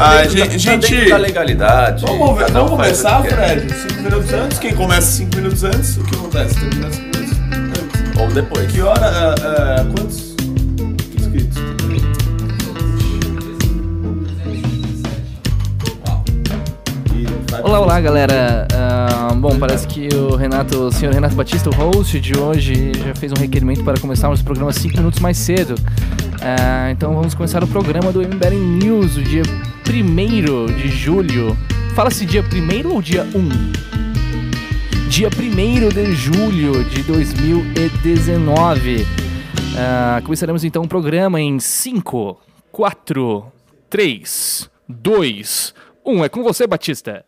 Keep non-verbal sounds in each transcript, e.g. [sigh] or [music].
Ah, dentro gente, da, gente, tá dentro da legalidade. Vamos, um vamos começar. Fred? 5 minutos antes. Quem começa 5 minutos antes, o que acontece? Termina 5 minutos antes. Ou depois. Que hora? ah, ah, quantos inscritos? Olá, olá, galera. Ah, bom, parece que o Renato, o senhor Renato Batista, o host de hoje, já fez um requerimento para começarmos o programa 5 minutos mais cedo. Ah, então vamos começar o programa do MBL News, o dia 1 de julho. Fala-se dia 1 ou dia 1? Dia 1 de julho de 2019. Ah, começaremos então o programa em 5, 4, 3, 2, 1. É com você, Batista.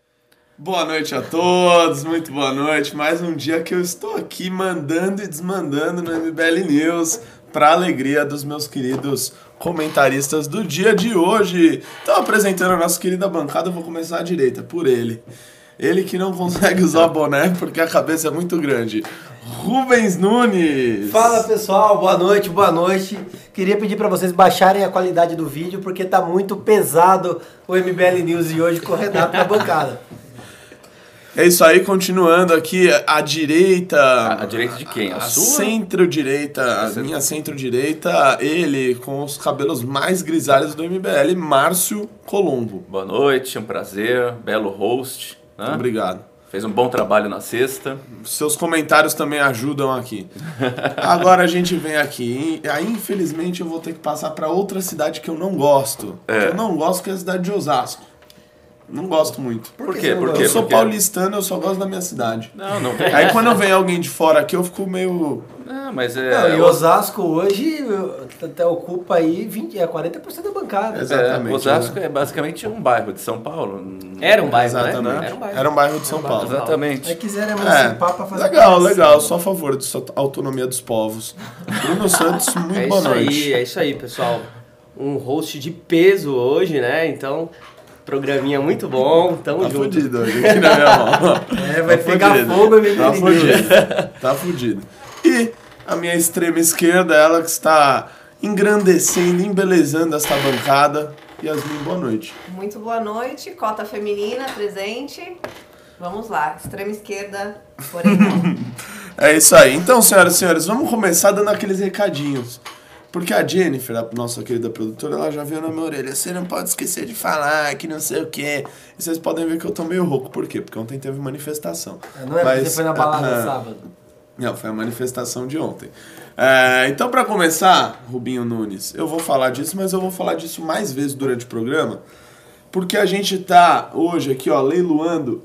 Boa noite a todos, muito boa noite. Mais um dia que eu estou aqui mandando e desmandando no MBL News para alegria dos meus queridos comentaristas do dia de hoje. Então, apresentando a nossa querida bancada, eu vou começar à direita, por ele. Ele que não consegue usar [laughs] boné porque a cabeça é muito grande. Rubens Nunes. Fala pessoal, boa noite, boa noite. Queria pedir para vocês baixarem a qualidade do vídeo porque tá muito pesado o MBL News de hoje com o Renato na bancada. É isso aí, continuando aqui, à direita. A, a direita de quem? A, A sua? centro-direita, a minha centro-direita, ele com os cabelos mais grisalhos do MBL, Márcio Colombo. Boa noite, um prazer, belo host. né? Obrigado. Fez um bom trabalho na sexta. Seus comentários também ajudam aqui. Agora a gente vem aqui. Aí, infelizmente, eu vou ter que passar para outra cidade que eu não gosto. É. Eu não gosto, que é a cidade de Osasco. Não gosto muito. Por, que quê? Por quê? Eu sou paulistano, eu só gosto da minha cidade. Não, não tem. [laughs] Aí quando vem alguém de fora aqui, eu fico meio. Não, mas é. Não, e Osasco hoje até ocupa aí 20, é 40% da bancada. Exato. Exatamente, É, Osasco é basicamente um bairro de São Paulo. Era um bairro, Exatamente. né? Era um bairro. Era um bairro de São Paulo. Exatamente. É quiserem É, pra fazer legal, legal. Sou a favor da autonomia dos povos. Bruno Santos, [laughs] muito É boa isso noite. aí, é isso aí, pessoal. Um host de peso hoje, né? Então, programinha muito bom. Tamo Tá junto. fudido hoje, aqui na minha mão. É, vai Tá pegar fudido. fogo o MBL Tá fudido. Tá fudido. E a minha extrema esquerda, ela que está engrandecendo, embelezando esta bancada. Yasmin, boa noite. Muito boa noite, cota feminina presente. Vamos lá, extrema esquerda, porém não. [laughs] É isso aí. Então, senhoras e senhores, vamos começar dando aqueles recadinhos. Porque a Jennifer, a nossa querida produtora, ela já veio na minha orelha. Você não pode esquecer de falar que não sei o quê. E vocês podem ver que eu tô meio rouco. Por quê? Porque ontem teve manifestação. Não é Mas, você foi na balada ah, sábado. Não, foi a manifestação de ontem. É, então, pra começar, Rubinho Nunes, eu vou falar disso, mas eu vou falar disso mais vezes durante o programa, porque a gente tá hoje aqui, ó, leiloando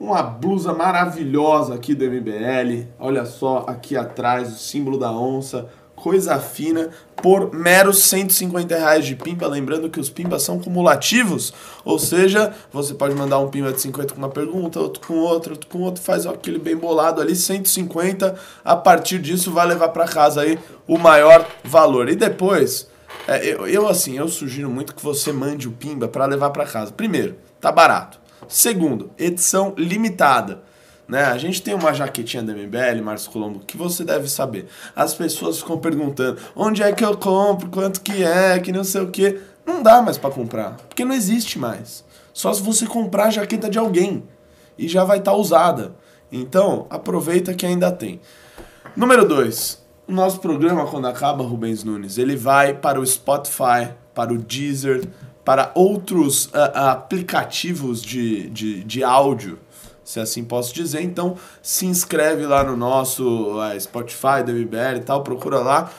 uma blusa maravilhosa aqui do MBL. Olha só, aqui atrás, o símbolo da onça, coisa fina, por meros 150 reais de pimba. Lembrando que os pimbas são cumulativos, ou seja, você pode mandar um pimba de 50 com uma pergunta, outro com outro, outro com outro, faz aquele bem bolado ali, 150. A partir disso, vai levar para casa aí o maior valor. E depois, é, eu, eu, assim, eu sugiro muito que você mande o pimba para levar para casa. Primeiro, tá barato. Segundo, edição limitada. Né? A gente tem uma jaquetinha da MBL, Márcio Colombo, que você deve saber. As pessoas ficam perguntando: onde é que eu compro? Quanto que é? Que não sei o que. Não dá mais para comprar, porque não existe mais. Só se você comprar a jaqueta de alguém e já vai estar usada. Então, aproveita que ainda tem. Número 2. O nosso programa, quando acaba, Rubens Nunes, ele vai para o Spotify, para o Deezer, para outros ah, aplicativos de, de, de áudio, se assim posso dizer. Então, se inscreve lá no nosso ah, Spotify, do MBL e tal, procura lá.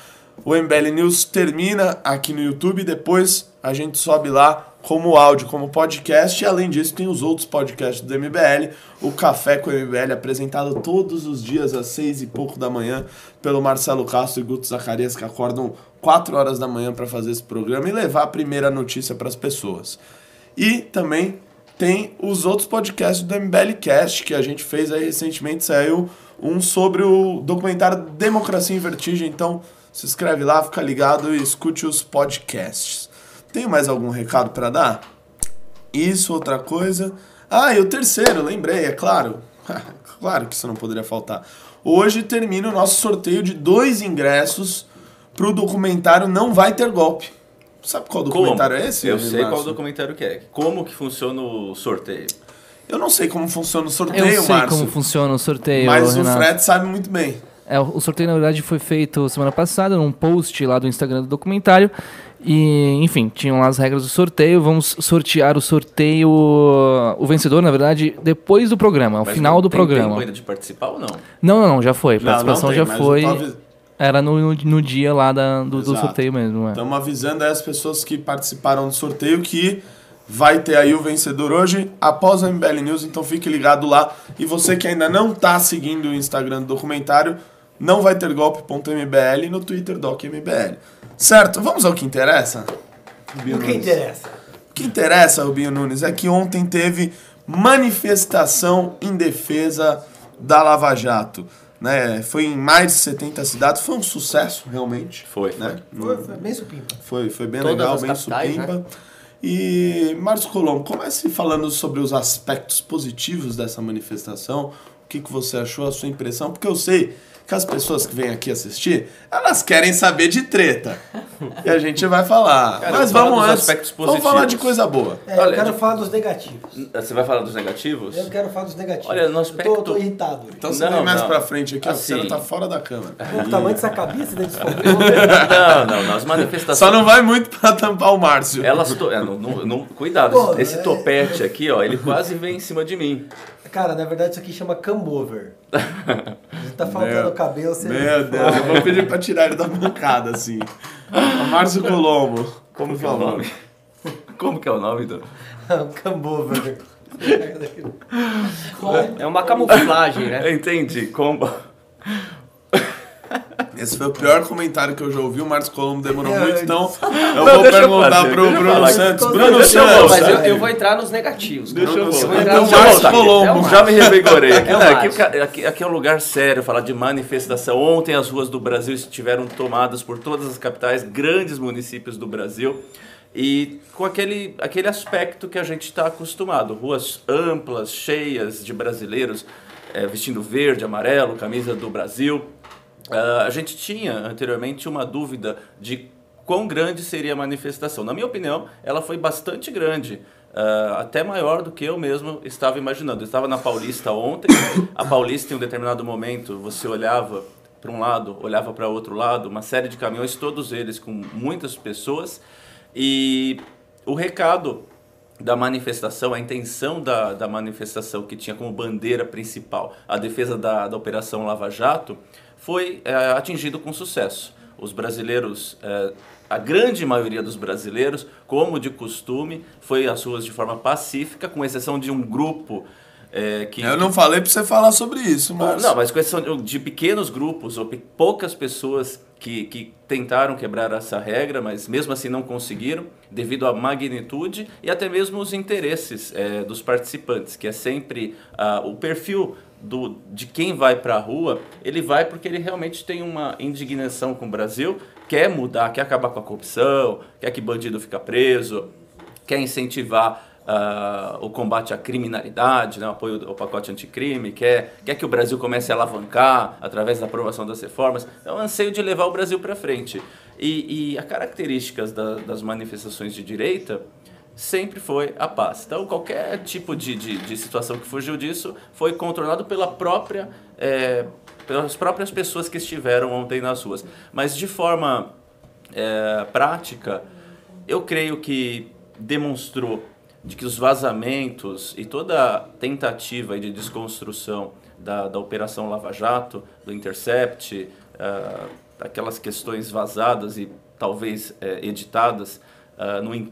O MBL News termina aqui no YouTube, depois a gente sobe lá como áudio, como podcast, e além disso tem os outros podcasts do MBL, o Café com o MBL, apresentado todos os dias às seis e pouco da manhã pelo Marcelo Castro e Guto Zacarias, que acordam quatro horas da manhã para fazer esse programa e levar a primeira notícia para as pessoas. E também tem os outros podcasts do MBL Cast, que a gente fez aí recentemente, saiu um sobre o documentário Democracia em Vertigem, então se inscreve lá, fica ligado e escute os podcasts. Tem mais algum recado para dar? Isso, outra coisa. Ah, e o terceiro, lembrei, é claro. [laughs] claro que isso não poderia faltar. Hoje termina o nosso sorteio de dois ingressos pro documentário Não Vai Ter Golpe. Sabe qual documentário Como? é esse? Eu sei qual Márcio? documentário que é. Como que funciona o sorteio? Eu não sei como funciona o Eu sorteio, sei Márcio. como funciona o sorteio, Mas o Renato. Fred sabe muito bem. É, o sorteio, na verdade, foi feito semana passada num post lá do Instagram do documentário. E, enfim, tinham lá as regras do sorteio. Vamos sortear o sorteio. O vencedor, na verdade, depois do programa, ao Mas final não do tem programa. tempo ainda de participar ou não? Não, não, não, já foi. A Não, participação não tem, já mas eu foi. Era no, no, no dia lá da- do, do sorteio mesmo. É. Estamos avisando aí as pessoas que participaram do sorteio que vai ter aí o vencedor hoje após a MBL News, então fique ligado lá. E você que ainda não está seguindo o Instagram do documentário, não vai ter golpe.mbl no Twitter docmbl. Certo? Vamos ao que interessa? Rubinho O que Nunes. interessa? O que interessa, Rubinho Nunes, é que ontem teve manifestação em defesa da Lava Jato. Né? Foi em mais de 70 cidades, foi um sucesso, realmente. Foi, Né? Foi, foi bem supimpa. Foi, foi bem Todas legal, as bem capitais, supimpa. E, Márcio Colombo, comece falando sobre os aspectos positivos dessa manifestação. O que, que você achou, a sua impressão? Porque eu sei que as pessoas que vêm aqui assistir, elas querem saber de treta. E a gente vai falar. Cara, Mas eu vamos antes, aspectos vamos falar de positivos. coisa boa. É, Olha, eu quero de- falar dos negativos. Você vai falar dos negativos? Eu quero falar dos negativos. Olha, no Eu aspecto- tô, tô irritado. Então você Não, vem mais não. pra frente aqui, ó, Assim. você tá fora da câmera. [laughs] O tamanho dessa cabeça dele desfocou. [laughs] Não, não, nas manifestações. Só não vai muito pra tampar o Márcio. Elas to... é, não, não- não- cuidado, Pô, esse é- topete aqui, ó, ele quase vem em cima de mim. Cara, na verdade isso aqui chama cambover. tá [laughs] faltando Meu- o cabelo, você... Meu Deus, eu vou pedir pra tirar ele da bancada, assim. Márcio Colombo. Como por que é o nome? Como que é o nome do. [laughs] cambover. É uma camuflagem, né? Entendi, como. Esse foi o pior comentário que eu já ouvi. O Márcio Colombo demorou É, muito, então eu Não, vou deixa eu perguntar fazer, pro eu Bruno. Santos. Bruno eu Santos. Mas eu, eu vou entrar nos negativos. Deixa eu vou entrar Então. Colombo. É Já me revigorei. Aqui, É né, aqui, aqui- aqui é um lugar sério, falar de manifestação. Ontem as ruas do Brasil estiveram tomadas por todas as capitais, grandes municípios do Brasil. E com aquele, aquele aspecto que a gente está acostumado. Ruas amplas, cheias de brasileiros eh, vestindo verde, amarelo, camisa do Brasil. Ah, a gente tinha anteriormente uma dúvida de quão grande seria a manifestação. Na minha opinião, ela foi bastante grande, ah, até maior do que eu mesmo estava imaginando. Eu estava na Paulista ontem, a Paulista em um determinado momento você olhava para um lado, olhava para outro lado, uma série de caminhões, todos eles com muitas pessoas, e o recado da manifestação, a intenção da, da manifestação que tinha como bandeira principal a defesa da, da Operação Lava Jato, foi é, atingido com sucesso. Os brasileiros, é, a grande maioria dos brasileiros, como de costume, foi às ruas de forma pacífica, com exceção de um grupo é, que... Eu não falei pra você falar sobre isso, Márcio. Não, mas com exceção de- de pequenos grupos ou poucas pessoas que, que tentaram quebrar essa regra, mas mesmo assim não conseguiram, devido à magnitude e até mesmo os interesses eh, dos participantes, que é sempre ah, o perfil do, de quem vai para a rua, ele vai porque ele realmente tem uma indignação com o Brasil, quer mudar, quer acabar com a corrupção, quer que bandido fica preso, quer incentivar ah, o combate à criminalidade, né, o apoio ao pacote anticrime, quer, quer que o Brasil comece a alavancar através da aprovação das reformas. É um anseio de levar o Brasil para frente. E, e as características da- das manifestações de direita sempre foi a paz. Então, qualquer tipo de, de, de situação que fugiu disso foi contornado pela própria, eh, pelas próprias pessoas que estiveram ontem nas ruas. Mas, de forma é, prática, eu creio que demonstrou de que os vazamentos e toda a tentativa de desconstrução da, da Operação Lava Jato, do Intercept, ah, aquelas questões vazadas e talvez eh, editadas in- no-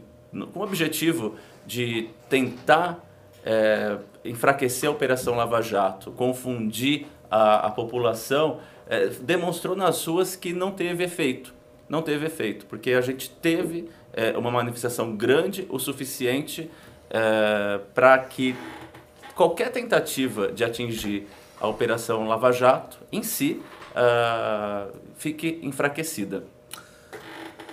com o objetivo de tentar eh, enfraquecer a Operação Lava Jato, confundir a, a população, eh, demonstrou nas ruas que não teve efeito não teve efeito, porque a gente teve é, uma manifestação grande o suficiente para que qualquer tentativa de atingir a Operação Lava Jato em si ah, fique enfraquecida.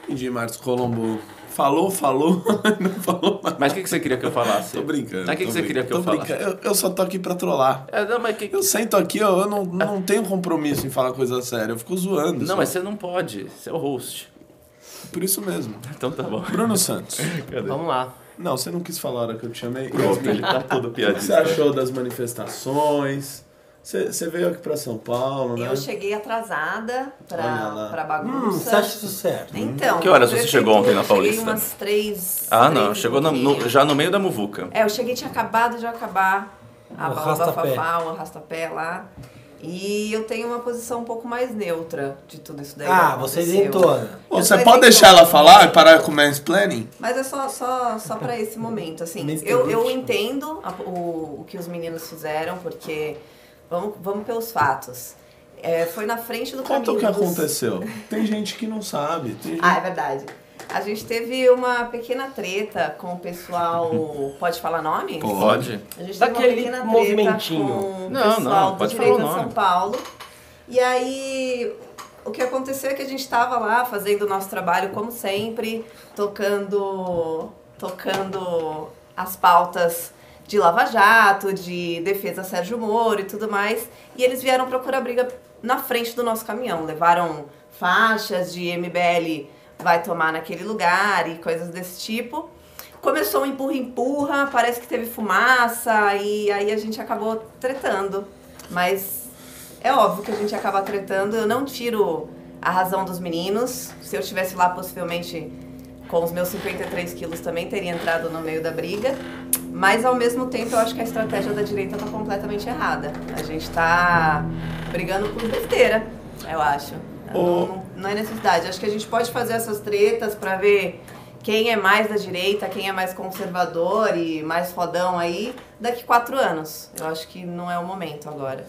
Entendi, Márcio Colombo. Falou, falou, [laughs] não falou mais. Mas o que, que você queria que eu falasse? Tô brincando. Mas o que, que você queria que tô eu falasse? Eu, eu só tô aqui pra trollar. É, não, mas que... Eu sento aqui, ó, eu não, não tenho compromisso em falar coisa séria. Eu fico zoando. não, só. mas você não pode, você é o host. Por isso mesmo. Então tá bom. Bruno Santos. Cadê? Vamos lá. Não, você não quis falar a hora que eu te chamei. Pronto, ele tá todo O que você achou das manifestações? Você, veio aqui pra São Paulo, né? Eu cheguei atrasada pra, pra Hum, bagunça. você acha isso certo? Então. Que horas você chegou ontem na cheguei Paulista? umas três. Ah, três não. Chegou no- no- já no meio da muvuca. É, eu cheguei tinha acabado de acabar a O ba- o arrasta-pé. lá. E eu tenho uma posição um pouco mais neutra de tudo isso daí. Ah, você. Ô, Eu Você pode deixar ela falar e parar com o mansplaining? Mas é só, só, só pra esse momento, assim. Eu, eu entendo a- o, o que os meninos fizeram, porque vamos, vamos pelos fatos. É, foi na frente do Conta o caminho que dos- aconteceu. Tem gente que não sabe. Tem gente... Ah, é verdade. A gente teve uma pequena treta com o pessoal. [laughs] Pode falar nome? Pode? A gente Daquele teve uma pequena treta movimentinho. com o Não, pessoal não, do pode Direito falar o de São nome. Paulo. E aí, o que aconteceu é que a gente estava lá fazendo o nosso trabalho como sempre, tocando, tocando as pautas de Lava Jato, de defesa Sérgio Moro e tudo mais. E eles vieram procurar briga na frente do nosso caminhão. Levaram faixas de MBL vai tomar naquele lugar e coisas desse tipo. Começou um empurra-empurra, parece que teve fumaça e aí a gente acabou tretando. Mas é óbvio que a gente acaba tretando. Eu não tiro a razão dos meninos. Se eu estivesse lá, possivelmente com os meus 53 quilos também teria entrado no meio da briga. Mas ao mesmo tempo eu acho que a estratégia da direita tá completamente errada. A gente tá brigando por besteira, eu acho. Ô. Não, não é necessidade. Acho que a gente pode fazer essas tretas pra ver quem é mais da direita, quem é mais conservador e mais fodão aí daqui quatro anos. Eu acho que não é o momento agora.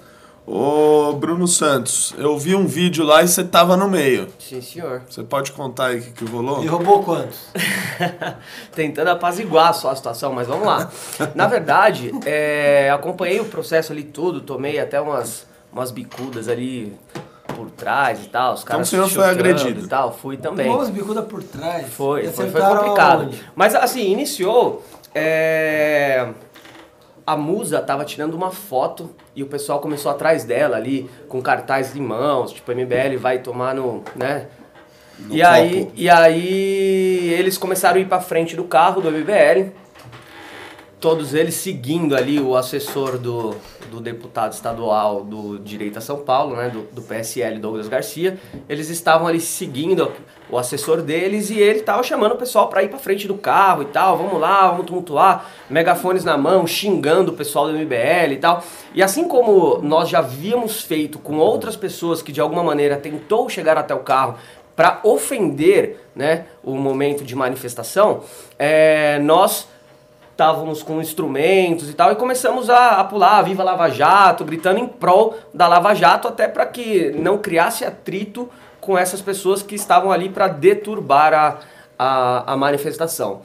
Ô, Bruno Santos, eu vi um vídeo lá e você tava no meio. Sim, senhor. Você pode contar aí o que, que rolou? E roubou quantos? [laughs] Tentando apaziguar só a situação, mas vamos lá. Na verdade, é, acompanhei o processo ali tudo, tomei até umas, umas bicudas ali por trás e tal. Os Então caras o senhor se foi agredido. E tal, fui também. Tomou umas bicudas por trás. Foi, foi, foi complicado. aonde? Mas assim, iniciou. é, A musa tava tirando uma foto e o pessoal começou atrás dela ali, com cartaz de mãos, tipo, MBL vai tomar no. né? No e, aí, e aí eles começaram a ir pra frente do carro do MBL. Todos eles seguindo ali o assessor do, do deputado estadual do Direito a São Paulo, né, do, do PSL, Douglas Garcia. Eles estavam ali seguindo o assessor deles e ele tava chamando o pessoal para ir para frente do carro e tal. Vamos lá, vamos tumultuar. Megafones na mão, xingando o pessoal do MBL e tal. E assim como nós já havíamos feito com outras pessoas que de alguma maneira tentou chegar até o carro para ofender né, o momento de manifestação, é, nós estávamos com instrumentos e tal, e começamos a, a pular Viva Lava Jato, gritando em prol da Lava Jato, até para que não criasse atrito com essas pessoas que estavam ali para deturbar a, a, a manifestação.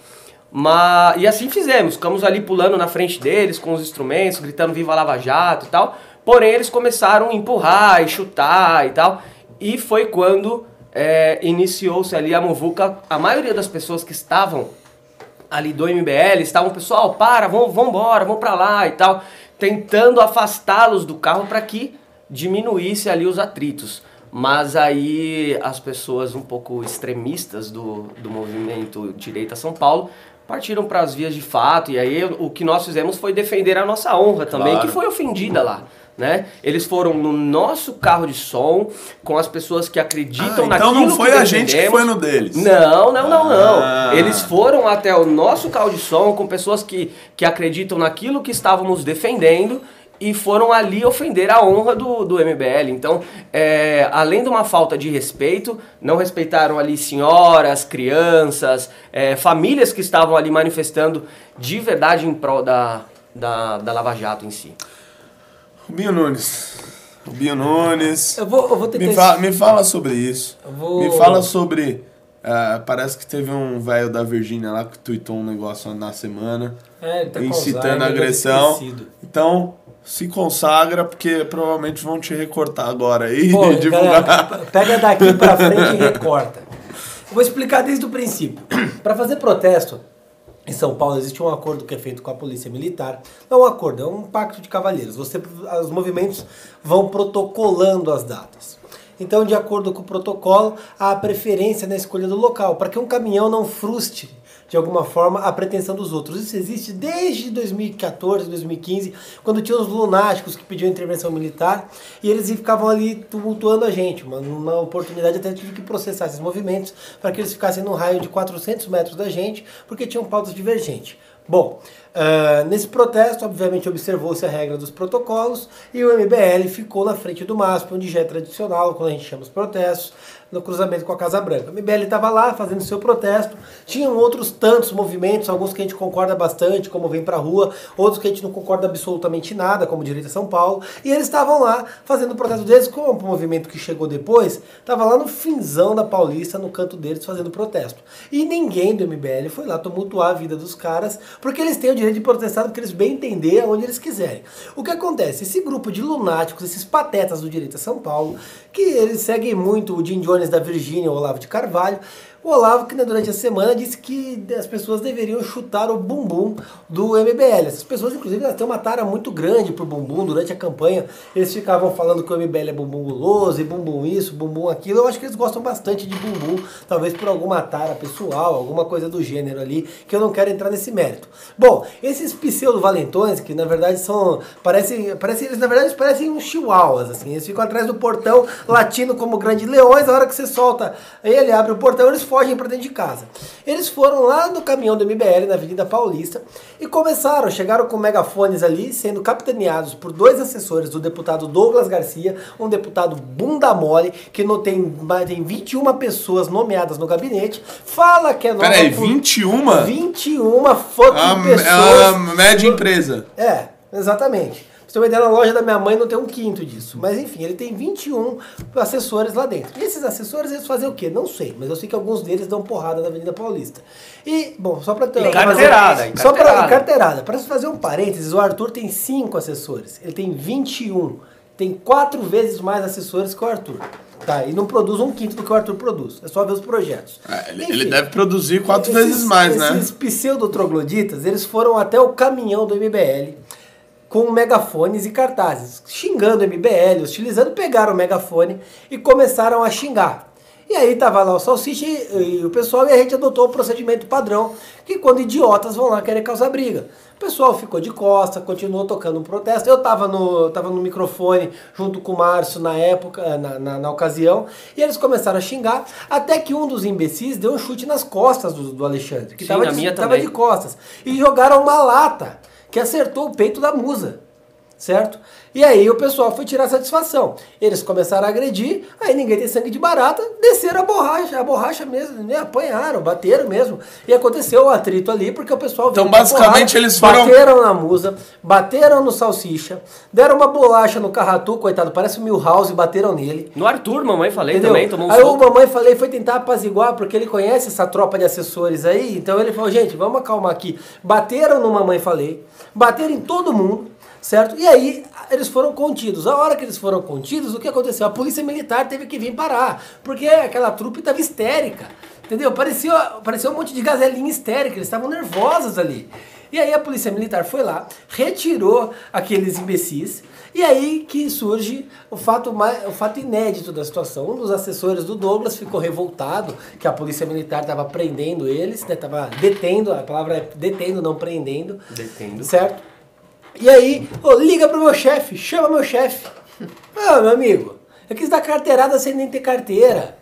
Mas, e assim fizemos, ficamos ali pulando na frente deles com os instrumentos, gritando Viva Lava Jato e tal. Porém, eles começaram a empurrar e chutar e tal. E foi quando é, iniciou-se ali a muvuca. A maioria das pessoas que estavam ali do MBL estavam, pessoal, para, vamos, embora, vamos pra lá e tal, tentando afastá-los do carro para que diminuísse ali os atritos. Mas aí as pessoas um pouco extremistas do, do movimento Direita São Paulo partiram para as vias de fato e aí o que nós fizemos foi defender a nossa honra também, Claro. que foi ofendida lá. Né? Eles foram no nosso carro de som, com as pessoas que acreditam Ah, naquilo então não foi a gente que foi no deles. Não, não, não, não. Ah. Eles foram até o nosso carro de som com pessoas que, que acreditam naquilo que estávamos defendendo e foram ali ofender a honra do, do MBL. Então, é, além de uma falta de respeito, não respeitaram ali senhoras, crianças, é, famílias que estavam ali manifestando de verdade em prol da, da, da Lava Jato em si. Rubinho Nunes. Rubinho Nunes. Eu vou, eu vou tentar. Me, fa- me fala sobre isso. Vou- Me fala sobre. ah, parece que teve um velho da Virgínia lá que tweetou um negócio na semana. É, ele tá com incitando Alzheimer, agressão. esquecido. Então, se consagra, porque provavelmente vão te recortar agora aí Pô, e [laughs] divulgar. galera, pega daqui pra frente e recorta. Eu vou explicar desde o princípio. Para fazer protesto, em São Paulo existe um acordo que é feito com a polícia militar. Não é um acordo, é um pacto de cavalheiros. Você, os movimentos vão protocolando as datas. Então, de acordo com o protocolo, há preferência na escolha do local, para que um caminhão não frustre de alguma forma a pretensão dos outros. Isso existe desde 2014, 2015, quando tinha os lunáticos que pediam intervenção militar e eles ficavam ali tumultuando a gente. Numa oportunidade até tive que processar esses movimentos para que eles ficassem num raio de 400 metros da gente, porque tinham pautas divergentes. Bom, uh, nesse protesto, obviamente, observou-se a regra dos protocolos e o MBL ficou na frente do MASP, onde já é tradicional, quando a gente chama os protestos, no cruzamento com a Casa Branca. O MBL estava lá fazendo seu protesto, tinham outros tantos movimentos, alguns que a gente concorda bastante, como Vem Pra Rua, outros que a gente não concorda absolutamente nada, como Direita São Paulo, e eles estavam lá fazendo o protesto deles, como o movimento que chegou depois, estava lá no finzão da Paulista, no canto deles, fazendo protesto. E ninguém do MBL foi lá tumultuar a vida dos caras, porque eles têm o direito de protestar, porque eles bem entender aonde eles quiserem. O que acontece? Esse grupo de lunáticos, esses patetas do Direita São Paulo, que eles seguem muito o Jim Jones da Virgínia, o Olavo de Carvalho, o Olavo, que né, durante a semana disse que as pessoas deveriam chutar o bumbum do MBL. Essas pessoas, inclusive, elas têm uma tara muito grande pro bumbum. Durante a campanha, eles ficavam falando que o MBL é bumbum guloso, e bumbum isso, bumbum aquilo. Eu acho que eles gostam bastante de bumbum, talvez por alguma tara pessoal, alguma coisa do gênero ali, que eu não quero entrar nesse mérito. Bom, esses pseudo-valentões, que na verdade são. Parecem, parecem, eles na verdade parecem uns chihuahuas, assim. Eles ficam atrás do portão, latindo como grandes leões. A hora que você solta ele, abre o portão, eles fogem para dentro de casa. Eles foram lá no caminhão do MBL, na Avenida Paulista, e começaram, chegaram com megafones ali, sendo capitaneados por dois assessores do deputado Douglas Garcia, um deputado bunda mole, que não tem, tem 21 pessoas nomeadas no gabinete, fala que é nova... Peraí, 21? 21 fucking A, pessoas... a média empresa. É, exatamente. Você uma ideia, na loja da minha mãe não tem um quinto disso. Mas enfim, ele tem 21 assessores lá dentro. E esses assessores, eles fazem o quê? Não sei, mas eu sei que alguns deles dão porrada na Avenida Paulista. E, bom, só pra ter... Carteirada, fazer, Só pra carteirada. Pra fazer um parênteses, o Arthur tem 5 assessores. Ele tem 21. Tem quatro vezes mais assessores que o Arthur. Tá, e não produz um quinto do que o Arthur produz. É só ver os projetos. É, ele, Enfim. ele deve produzir quatro Esses- vezes mais, né? Esses pseudo-trogloditas, eles foram até o caminhão do MBL com megafones e cartazes, xingando MBL, hostilizando, pegaram o megafone e começaram a xingar. E aí tava lá o Salsicha e, e o pessoal, e a gente adotou o procedimento padrão, que quando idiotas vão lá querer causar briga. O pessoal ficou de costa, continuou tocando um protesto. Eu tava no, tava no microfone junto com o Márcio na época, na, na, na ocasião, e eles começaram a xingar, até que um dos imbecis deu um chute nas costas do, do Alexandre, que Sim, tava, de, tava de costas. E jogaram uma lata que acertou o peito da musa. Certo? E aí o pessoal foi tirar satisfação. Eles começaram a agredir, aí ninguém tem sangue de barata, desceram a borracha, a borracha mesmo, né? apanharam, bateram mesmo. E aconteceu o atrito ali, porque o pessoal Então, basicamente, eles foram- Bateram na musa, bateram no salsicha, deram uma bolacha no carratu, coitado, parece o Milhouse, e bateram nele. No Arthur, mamãe falei Entendeu? também, tomou um aí o soco. mamãe falei foi tentar apaziguar, porque ele conhece essa tropa de assessores aí, então ele falou, gente, vamos acalmar aqui. Bateram no mamãe falei, bateram em todo mundo, certo? E aí eles foram contidos. A hora que eles foram contidos, o que aconteceu? A polícia militar teve que vir parar, porque aquela trupe estava histérica, entendeu? Parecia, parecia um monte de gazelinha histérica, eles estavam nervosos ali. E aí a polícia militar foi lá, retirou aqueles imbecis, e aí que surge o fato, mais, o fato inédito da situação. Um dos assessores do Douglas ficou revoltado que a polícia militar estava prendendo eles, estava detendo, a palavra é detendo, não prendendo. Detendo. Certo? E aí, ô, liga pro meu chefe, chama meu chefe. Ah, meu amigo, eu quis dar carteirada sem nem ter carteira.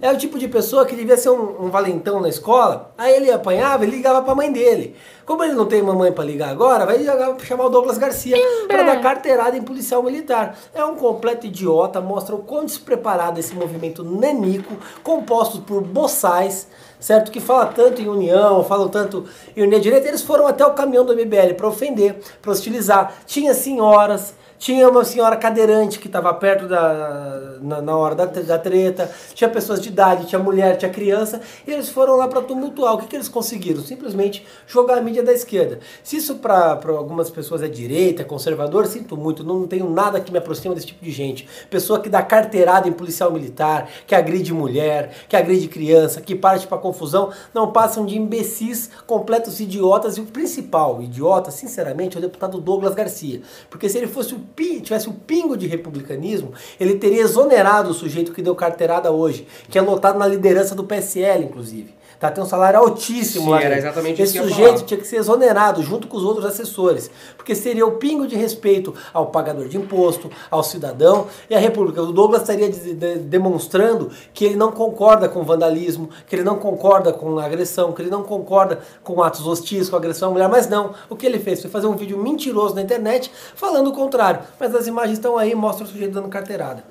É o tipo de pessoa que devia ser um, um valentão na escola. Aí ele apanhava e ligava pra mãe dele. Como ele não tem mamãe pra ligar agora, vai chamar o Douglas Garcia pra dar carteirada em policial militar. É um completo idiota, mostra o quão despreparado esse movimento nanico, composto por boçais, certo? Que fala tanto em união, falam tanto em unir a direita. Eles foram até o caminhão do MBL pra ofender, pra hostilizar. Tinha senhoras, tinha uma senhora cadeirante que estava perto da na, na hora da, da treta, tinha pessoas de idade, tinha mulher, tinha criança, e eles foram lá para tumultuar. O que, que eles conseguiram? Simplesmente jogar a mídia da esquerda. Se isso para algumas pessoas é direita, é conservador, sinto muito, não tenho nada que me aproxima desse tipo de gente. Pessoa que dá carteirada em policial militar, que agride mulher, que agride criança, que parte para confusão, não passam de imbecis, completos idiotas, e o principal idiota, sinceramente, é o deputado Douglas Garcia. Porque se ele fosse o pi- tivesse um pingo de republicanismo, ele teria exonerado o sujeito que deu carteirada hoje, que é lotado na liderança do PSL, inclusive. Tá, tem um salário altíssimo Sim, lá era dentro. exatamente Esse sujeito tinha que ser exonerado junto com os outros assessores, porque seria o pingo de respeito ao pagador de imposto, ao cidadão e à República. O Douglas estaria de- de- demonstrando que ele não concorda com vandalismo, que ele não concorda com agressão, que ele não concorda com atos hostis, com agressão à mulher, mas não. O que ele fez foi fazer um vídeo mentiroso na internet falando o contrário. Mas as imagens estão aí, mostram o sujeito dando carteirada.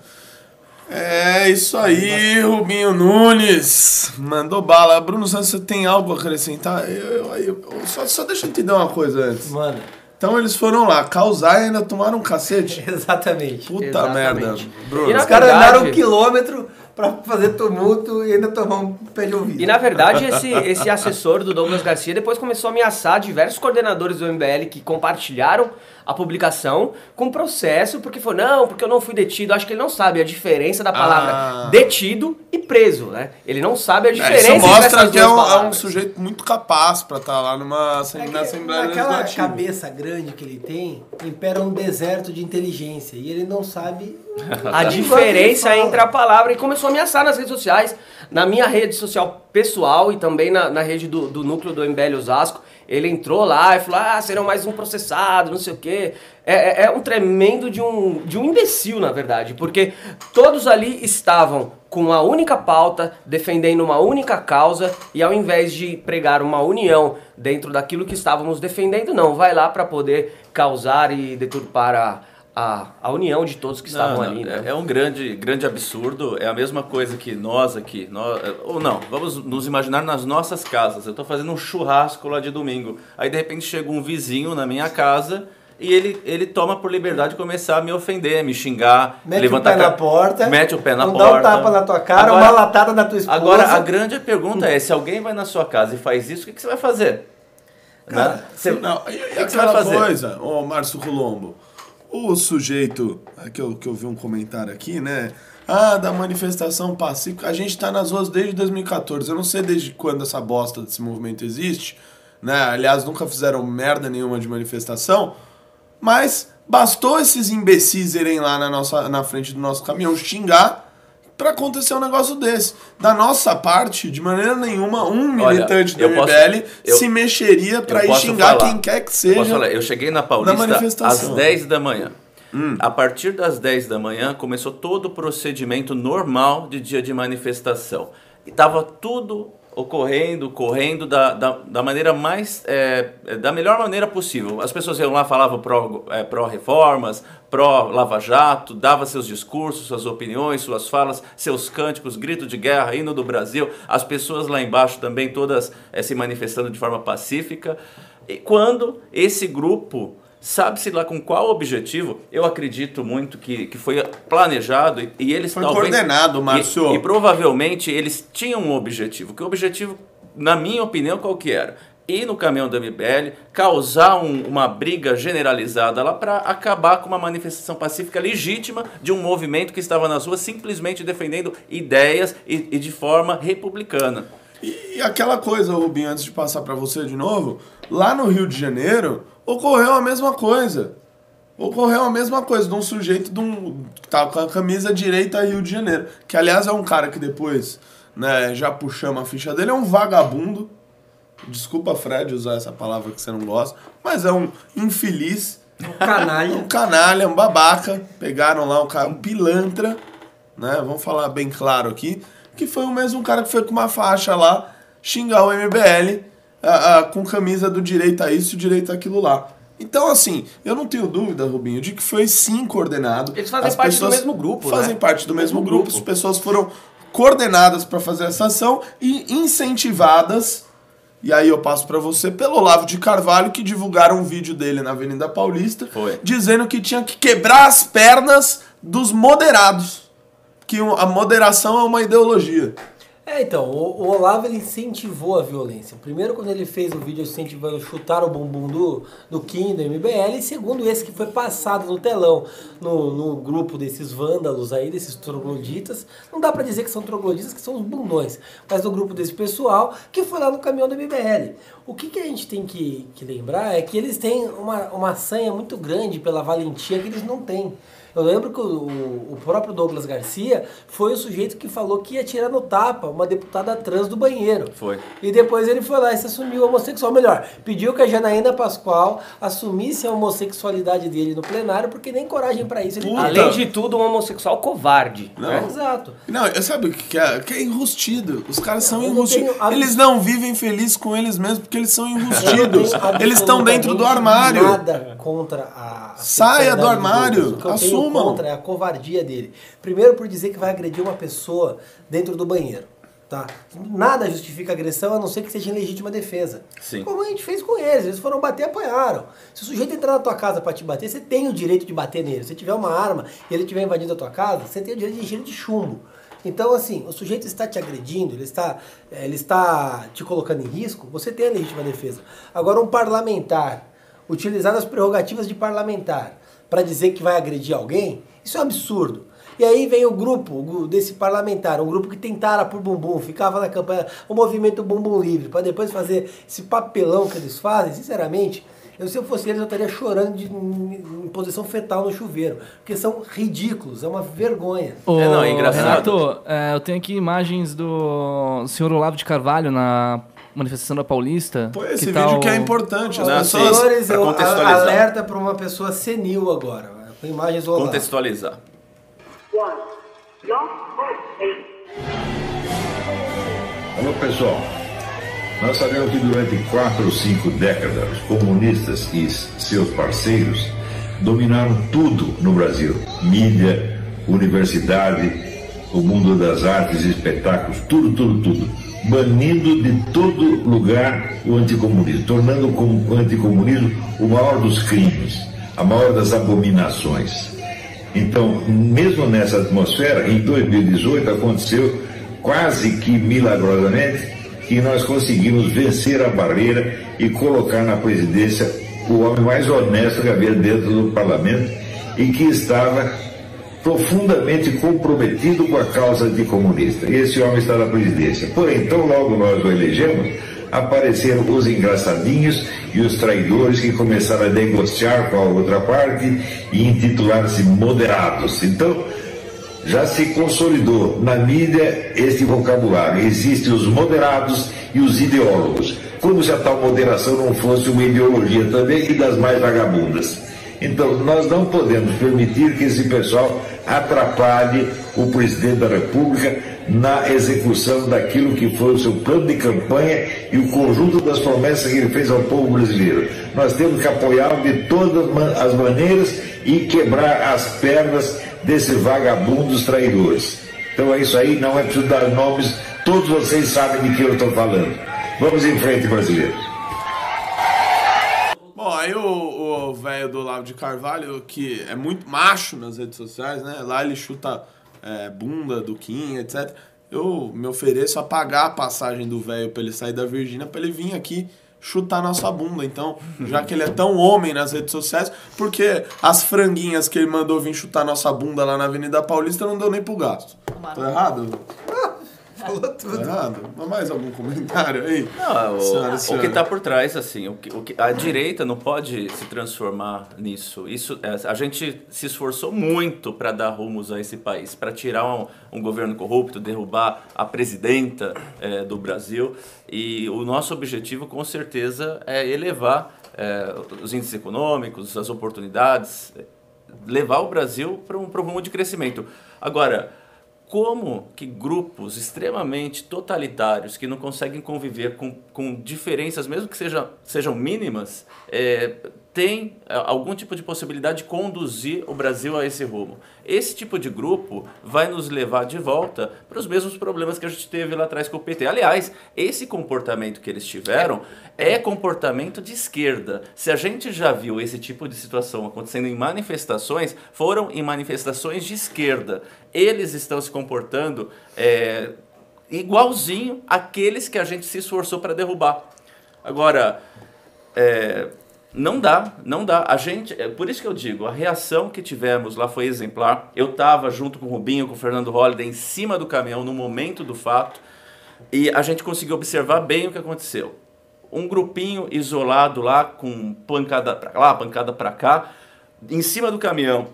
É isso aí, Rubinho Nunes. Mandou bala. Bruno Santos, você tem algo a acrescentar? Eu, eu- eu- só, só deixa eu entender uma coisa antes. Mano, Então eles foram lá causar e ainda tomaram um cacete. [laughs] exatamente. Puta Exatamente. merda. E Bruno. Os caras andaram um quilômetro pra fazer tumulto e ainda tomar um pé de ouvido. E na verdade, esse, esse assessor do Douglas Garcia depois começou a ameaçar diversos coordenadores do MBL que compartilharam a publicação com processo, porque foi, não, porque eu não fui detido. Acho que ele não sabe a diferença da palavra Ah. detido e preso, né? Ele não sabe a É, diferença isso mostra que é um, é um sujeito muito capaz pra estar lá numa É na Assembleia Legislativa. cabeça grande que ele tem, impera um deserto de inteligência e ele não sabe A [laughs] diferença entre a palavra e começou a ameaçar nas redes sociais, na minha rede social pessoal e também na, na rede do, do núcleo do MBL Osasco. Ele entrou lá e falou: ah, serão mais um processado, não sei o quê. É, é- é um tremendo de um, de um imbecil, na verdade, porque todos ali estavam com uma única pauta, defendendo uma única causa, e ao invés de pregar uma união dentro daquilo que estávamos defendendo, não, vai lá para poder causar e deturpar a, a, a união de todos que estavam Não, não, ali. né? é, é um grande, grande absurdo. É a mesma coisa que nós aqui. Nós, ou não, vamos nos imaginar nas nossas casas. Eu estou fazendo um churrasco lá de domingo. Aí de repente chega um vizinho na minha casa e ele, ele toma por liberdade começar a me ofender, me xingar, Mete levantar o pé a na porta, mete o pé na não porta. dá um tapa na tua cara, Agora- uma latada na tua esposa. Agora, a grande pergunta é: se alguém vai na sua casa e faz isso, o que, que você vai fazer? Cara, Né? Você- não, e, e que que você vai fazer? coisa, ô Márcio Colombo, o sujeito, é que eu, que eu vi um comentário aqui, né? Ah, da manifestação pacífica. A gente tá nas ruas desde 2014. Eu não sei desde quando essa bosta desse movimento existe, né? Aliás, nunca fizeram merda nenhuma de manifestação. Mas bastou esses imbecis irem lá na, nossa, na frente do nosso caminhão xingar pra acontecer um negócio desse. Da nossa parte, de maneira nenhuma, um Olha, militante do eu posso- MBL eu- se mexeria Eu ir xingar falar. quem quer que seja. falar, eu cheguei na Paulista às manifestação. Hum. 10 da manhã. A partir das 10 da manhã começou todo o procedimento normal de dia de manifestação. E estava tudo ocorrendo, correndo da, da, da maneira mais, é, é, da melhor maneira possível. As pessoas iam lá, falavam pró, é, pró-reformas, pró-Lava Jato, dava seus discursos, suas opiniões, suas falas, seus cânticos, grito de guerra, hino do Brasil. As pessoas lá embaixo também todas é, se manifestando de forma pacífica. E quando esse grupo Sabe-se lá com qual objetivo? Eu acredito muito que, que foi planejado e, e eles Foi talvez... coordenado, Márcio. E, e provavelmente eles tinham um objetivo. Que o objetivo, na minha opinião, qual que era? Ir no caminhão da MBL, causar um- uma briga generalizada lá para acabar com uma manifestação pacífica legítima de um movimento que estava nas ruas simplesmente defendendo ideias e, e de forma republicana. E aquela coisa, Rubinho, antes de passar pra você de novo, lá no Rio de Janeiro ocorreu a mesma coisa. Ocorreu a mesma coisa de um sujeito de um, que tava com a camisa direita Rio de Janeiro. Que aliás é um cara que depois, né, já puxamos a ficha dele, é um vagabundo. Desculpa, Fred, usar essa palavra que você não gosta, mas é um infeliz. Canalha. Um canalha, um babaca. Pegaram lá um cara, um pilantra, né? Vamos falar bem claro aqui. Que foi o mesmo cara que foi com uma faixa lá xingar o MBL ah, ah, com camisa do direito a isso, direito aquilo lá. Então, assim, eu não tenho dúvida, Rubinho, de que foi sim coordenado. Eles fazem parte do mesmo grupo, Fazem né? parte do mesmo mesmo grupo. grupo. As pessoas foram coordenadas para fazer essa ação e incentivadas e aí eu passo pra você pelo Olavo de Carvalho que divulgaram um vídeo dele na Avenida Paulista Foi. dizendo que tinha que quebrar as pernas dos moderados, que a moderação é uma ideologia. É, então, o, o Olavo ele incentivou a violência. Primeiro, quando ele fez o vídeo incentivando chutar o bumbum do, do Kim, do MBL, e segundo, esse que foi passado no telão, no, no grupo desses vândalos aí, desses trogloditas. Não dá pra dizer que são trogloditas, que são os bundões, mas no grupo desse pessoal que foi lá no caminhão do MBL. O que, que a gente tem que, que lembrar é que eles têm uma, uma sanha muito grande pela valentia que eles não têm. Eu lembro que o, o próprio Douglas Garcia foi o sujeito que falou que ia tirar no tapa uma deputada trans do banheiro. Foi. E depois ele foi lá e se assumiu homossexual. Melhor, pediu que a Janaína Pascoal assumisse a homossexualidade dele no plenário, porque nem coragem pra isso ele Puta. Além de tudo, um homossexual covarde. Não. né? Exato. Não, eu sabe o que é? Que é enrustido. Os caras são enrustidos. tenho Eles não vivem felizes com eles mesmos porque eles são enrustidos. Eles estão dentro do armário. Nada contra a. a Saia do armário, Douglas. O que eu assumam. tenho contra é a covardia dele. Primeiro por dizer que vai agredir uma pessoa dentro do banheiro. Tá? Nada justifica agressão a não ser que seja em legítima defesa. Sim. Como a gente fez com eles, eles foram bater e apanharam. Se o sujeito entrar na tua casa pra te bater, você tem o direito de bater nele. Se tiver uma arma e ele estiver invadindo a tua casa, você tem o direito de encher de chumbo. Então, assim, o sujeito está te agredindo, ele está, eh, ele está te colocando em risco, você tem a legítima defesa. Agora, um parlamentar utilizar as prerrogativas de parlamentar para dizer que vai agredir alguém, isso é um absurdo. E aí vem o grupo desse parlamentar, um grupo que tentara por bumbum, ficava na campanha, o movimento Bumbum Livre, para depois fazer esse papelão que eles fazem, sinceramente, eu, se eu fosse eles, eu estaria chorando de, em, em posição fetal no chuveiro, porque são ridículos, é uma vergonha. Ô, É, não, é engraçado. Renato, é, eu tenho aqui imagens do senhor Olavo de Carvalho na manifestação da Paulista. Pô, esse tal- vídeo que é importante. Pessoas. senhores, pra eu alerta para uma pessoa senil agora, com imagens Olavo. Contextualizar. One. Alô pessoal, nós sabemos que durante quatro ou cinco décadas os comunistas e seus parceiros dominaram tudo no Brasil: mídia, universidade, o mundo das artes e espetáculos, tudo, tudo, tudo. Banindo de todo lugar o anticomunismo, tornando o anticomunismo o maior dos crimes, a maior das abominações. Então, mesmo nessa atmosfera, em 2018 aconteceu quase que milagrosamente que nós conseguimos vencer a barreira e colocar na presidência o homem mais honesto que havia dentro do parlamento e que estava profundamente comprometido com a causa anticomunista. Esse homem está na presidência. Porém, tão logo nós o elegemos, apareceram os engraçadinhos e os traidores que começaram a negociar com a outra parte e intitular-se moderados. Então, já se consolidou na mídia este vocabulário. Existem os moderados e os ideólogos. Como se a tal moderação não fosse uma ideologia também e das mais vagabundas. Então, nós não podemos permitir que esse pessoal atrapalhe o presidente da República na execução daquilo que foi o seu plano de campanha e o conjunto das promessas que ele fez ao povo brasileiro. Nós temos que apoiá-lo de todas as maneiras e quebrar as pernas desses vagabundos traidores. Então é isso aí, não é preciso dar nomes, todos vocês sabem de que eu estou falando. Vamos em frente, brasileiros. Bom, aí o o velho do Olavo de Carvalho, que é muito macho nas redes sociais, né? Lá ele chuta é, bunda do Kim, etc. Eu me ofereço a pagar a passagem do velho pra ele sair da Virgínia, pra ele vir aqui chutar nossa bunda. Então, [laughs] já que ele é tão homem nas redes sociais, porque as franguinhas que ele mandou vir chutar nossa bunda lá na Avenida Paulista não deu nem pro gasto. Tô errado? Falou Tô tudo. errado? Mais algum comentário aí? Não, Senhora, o, o senhora. que está por trás, assim, o que, o que- a direita não pode se transformar nisso. Isso, é, a gente se esforçou muito para dar rumos a esse país, para tirar um, um governo corrupto, derrubar a presidenta é, do Brasil. E o nosso objetivo, com certeza, é elevar é, os índices econômicos, as oportunidades, levar o Brasil para um, pra um rumo de crescimento. Agora, como que grupos extremamente totalitários que não conseguem conviver com, com diferenças, mesmo que seja, sejam mínimas, é, têm é, algum tipo de possibilidade de conduzir o Brasil a esse rumo? Esse tipo de grupo vai nos levar de volta para os mesmos problemas que a gente teve lá atrás com o PT. Aliás, esse comportamento que eles tiveram é comportamento de esquerda. Se a gente já viu esse tipo de situação acontecendo em manifestações, foram em manifestações de esquerda. Eles estão se comportando é, igualzinho aqueles que a gente se esforçou para derrubar. Agora, é, não dá, não dá. A gente, é por isso que eu digo, a reação que tivemos lá foi exemplar. Eu estava junto com o Rubinho, com o Fernando Holliday, em cima do caminhão no momento do fato, e a gente conseguiu observar bem o que aconteceu. Um grupinho isolado lá, com pancada para lá, pancada para cá, em cima do caminhão.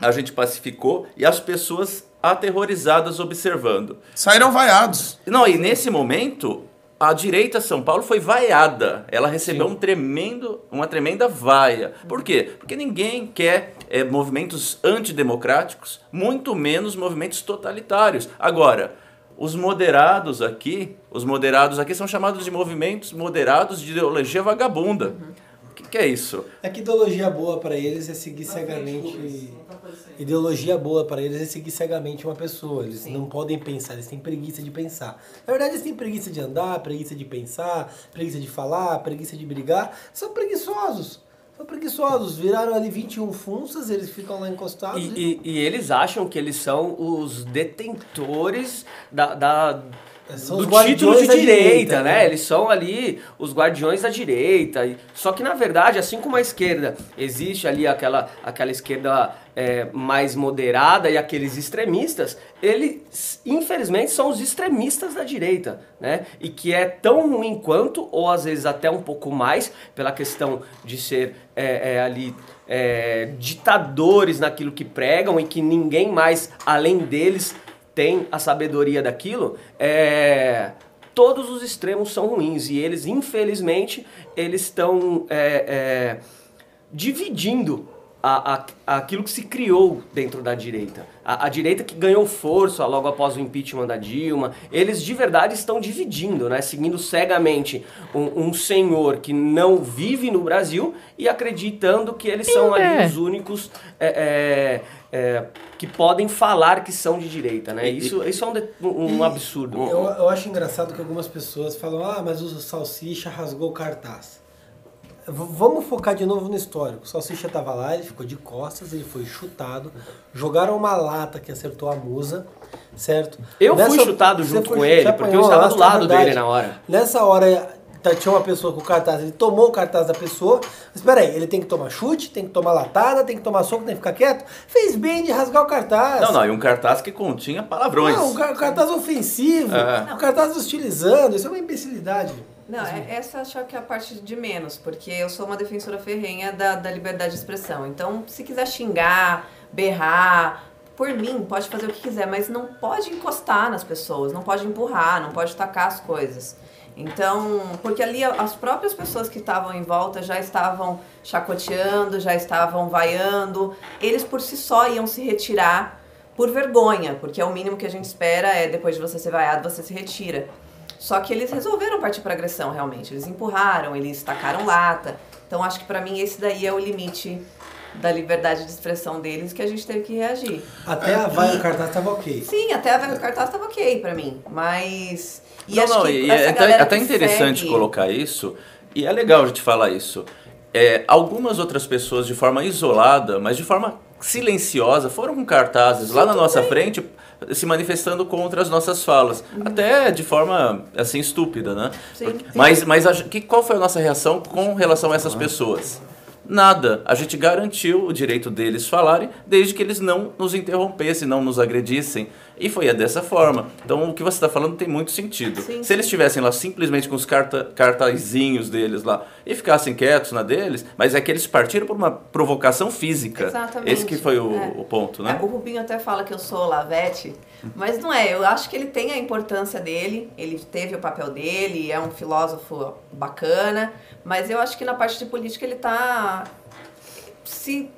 A gente pacificou e as pessoas aterrorizadas observando. Saíram vaiados. Não, e nesse momento, a direita São Paulo foi vaiada. Ela recebeu um tremendo, uma tremenda vaia. Por quê? Porque ninguém quer é, movimentos antidemocráticos, muito menos movimentos totalitários. Agora, os moderados aqui, os moderados aqui são chamados de movimentos moderados de ideologia vagabunda. O que, que é isso? É que ideologia boa para eles é seguir cegamente. Ideologia boa para eles é seguir cegamente uma pessoa. Eles não podem pensar, eles têm preguiça de pensar. Na verdade, eles têm preguiça de andar, preguiça de pensar, preguiça de falar, preguiça de brigar. São preguiçosos. São preguiçosos. Viraram ali 21 funças, eles ficam lá encostados. E, e- e eles acham que eles são os detentores da, da- São do título de direita, direita, né? né? Eles são ali os guardiões da direita. Só que na verdade, assim como a esquerda, existe ali aquela, aquela esquerda é, mais moderada e aqueles extremistas, eles infelizmente são os extremistas da direita, né? E que é tão ruim quanto, ou às vezes até um pouco mais, pela questão de ser é, é, ali é, ditadores naquilo que pregam e que ninguém mais além deles tem a sabedoria daquilo, é, todos os extremos são ruins e eles, infelizmente, eles estão é, é, dividindo a, a- aquilo que se criou dentro da direita. A, a direita que ganhou força logo após o impeachment da Dilma, eles de verdade estão dividindo, né? seguindo cegamente um, um senhor que não vive no Brasil e acreditando que eles são ali É. os únicos é, é, é, que podem falar que são de direita. Né? Isso, isso é um, de- um absurdo. Eu, eu acho engraçado que algumas pessoas falam, ah, mas o Salsicha rasgou o cartaz. V- vamos focar de novo no histórico. O Salsicha tava lá, ele ficou de costas, ele foi chutado, jogaram uma lata que acertou a musa, certo? Eu fui Nessa- chutado você junto com ele, porque eu estava do é lado verdade. dele na hora. Nessa hora tá- tinha uma pessoa com o cartaz, ele tomou o cartaz da pessoa, mas peraí, ele tem que tomar chute, tem que tomar latada, tem que tomar soco, tem que ficar quieto? Fez bem de rasgar o cartaz. Não, não, e um cartaz que continha palavrões. Não, o car- cartaz ofensivo, É. o cartaz hostilizando, isso é uma imbecilidade. Não, é- essa eu acho que é a parte de menos, porque eu sou uma defensora ferrenha da, da liberdade de expressão. Então, se quiser xingar, berrar, por mim, pode fazer o que quiser, mas não pode encostar nas pessoas, não pode empurrar, não pode tacar as coisas. Então, porque ali as próprias pessoas que estavam em volta já estavam chacoteando, já estavam vaiando, eles por si só iam se retirar por vergonha, porque é o mínimo que a gente espera é depois de você ser vaiado, você se retira. Só que eles resolveram partir para agressão, realmente. Eles empurraram, eles tacaram lata. Então acho que para mim esse daí é o limite da liberdade de expressão deles que a gente teve que reagir. Até a vai no cartaz tava ok. Sim, até a venda do cartaz estava ok para mim, mas e não, acho não, que e essa é até, até que interessante segue- colocar isso, e é legal a gente falar isso. É, algumas outras pessoas, de forma isolada, mas de forma silenciosa, foram com cartazes lá na nossa frente se manifestando contra as nossas falas. Até de forma, assim, estúpida, né? Sim, Porque- sim. Mas, mas a, que, qual foi a nossa reação com relação a essas pessoas? Nada. A gente garantiu o direito deles falarem, desde que eles não nos interrompessem, não nos agredissem. E foi dessa forma. Então, o que você está falando tem muito sentido. Sim, Se eles estivessem lá simplesmente com os carta, cartazinhos deles lá e ficassem quietos na deles, mas é que eles partiram por uma provocação física. Exatamente. Esse que foi o, É. o ponto, né? É, o Rubinho até fala que eu sou Lavete, mas não é. Eu acho que ele tem a importância dele, ele teve o papel dele, é um filósofo bacana, mas eu acho que na parte de política ele tá se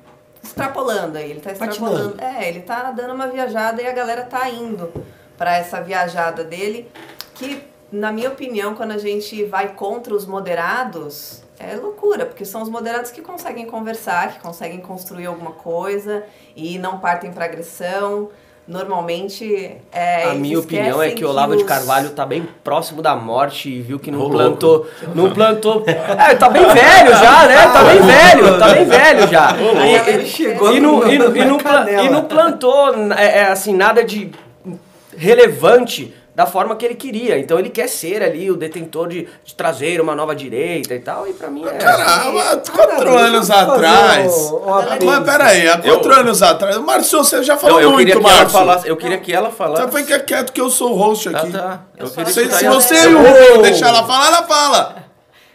extrapolando aí, ele tá extrapolando. Patinando. É, ele tá dando uma viajada e a galera tá indo pra essa viajada dele, que na minha opinião, quando a gente vai contra os moderados, é loucura, porque são os moderados que conseguem conversar, que conseguem construir alguma coisa e não partem pra agressão. Normalmente, é, a minha opinião é que o Olavo de os- Carvalho tá bem próximo da morte e viu que não plantou. Não plantou. É, tá bem velho já, né? Tá bem velho, tá bem velho já. E- ele e- chegou e não, e, não- e não e não plantou é, é, assim, nada de relevante da forma que ele queria. Então ele quer ser ali o detentor de, de trazer uma nova direita e tal, e pra mim é... Caramba, quatro deixa anos eu fazer atrás. um- uma Mas peraí, há quatro Eu- anos atrás. Márcio, você já falou eu muito, queria que ela Márcio. falasse. Eu queria que ela falasse. Você fica quieto que eu sou o host Ah, aqui. tá. Eu, Eu Se, você e o Rubinho deixar ela falar, ela fala.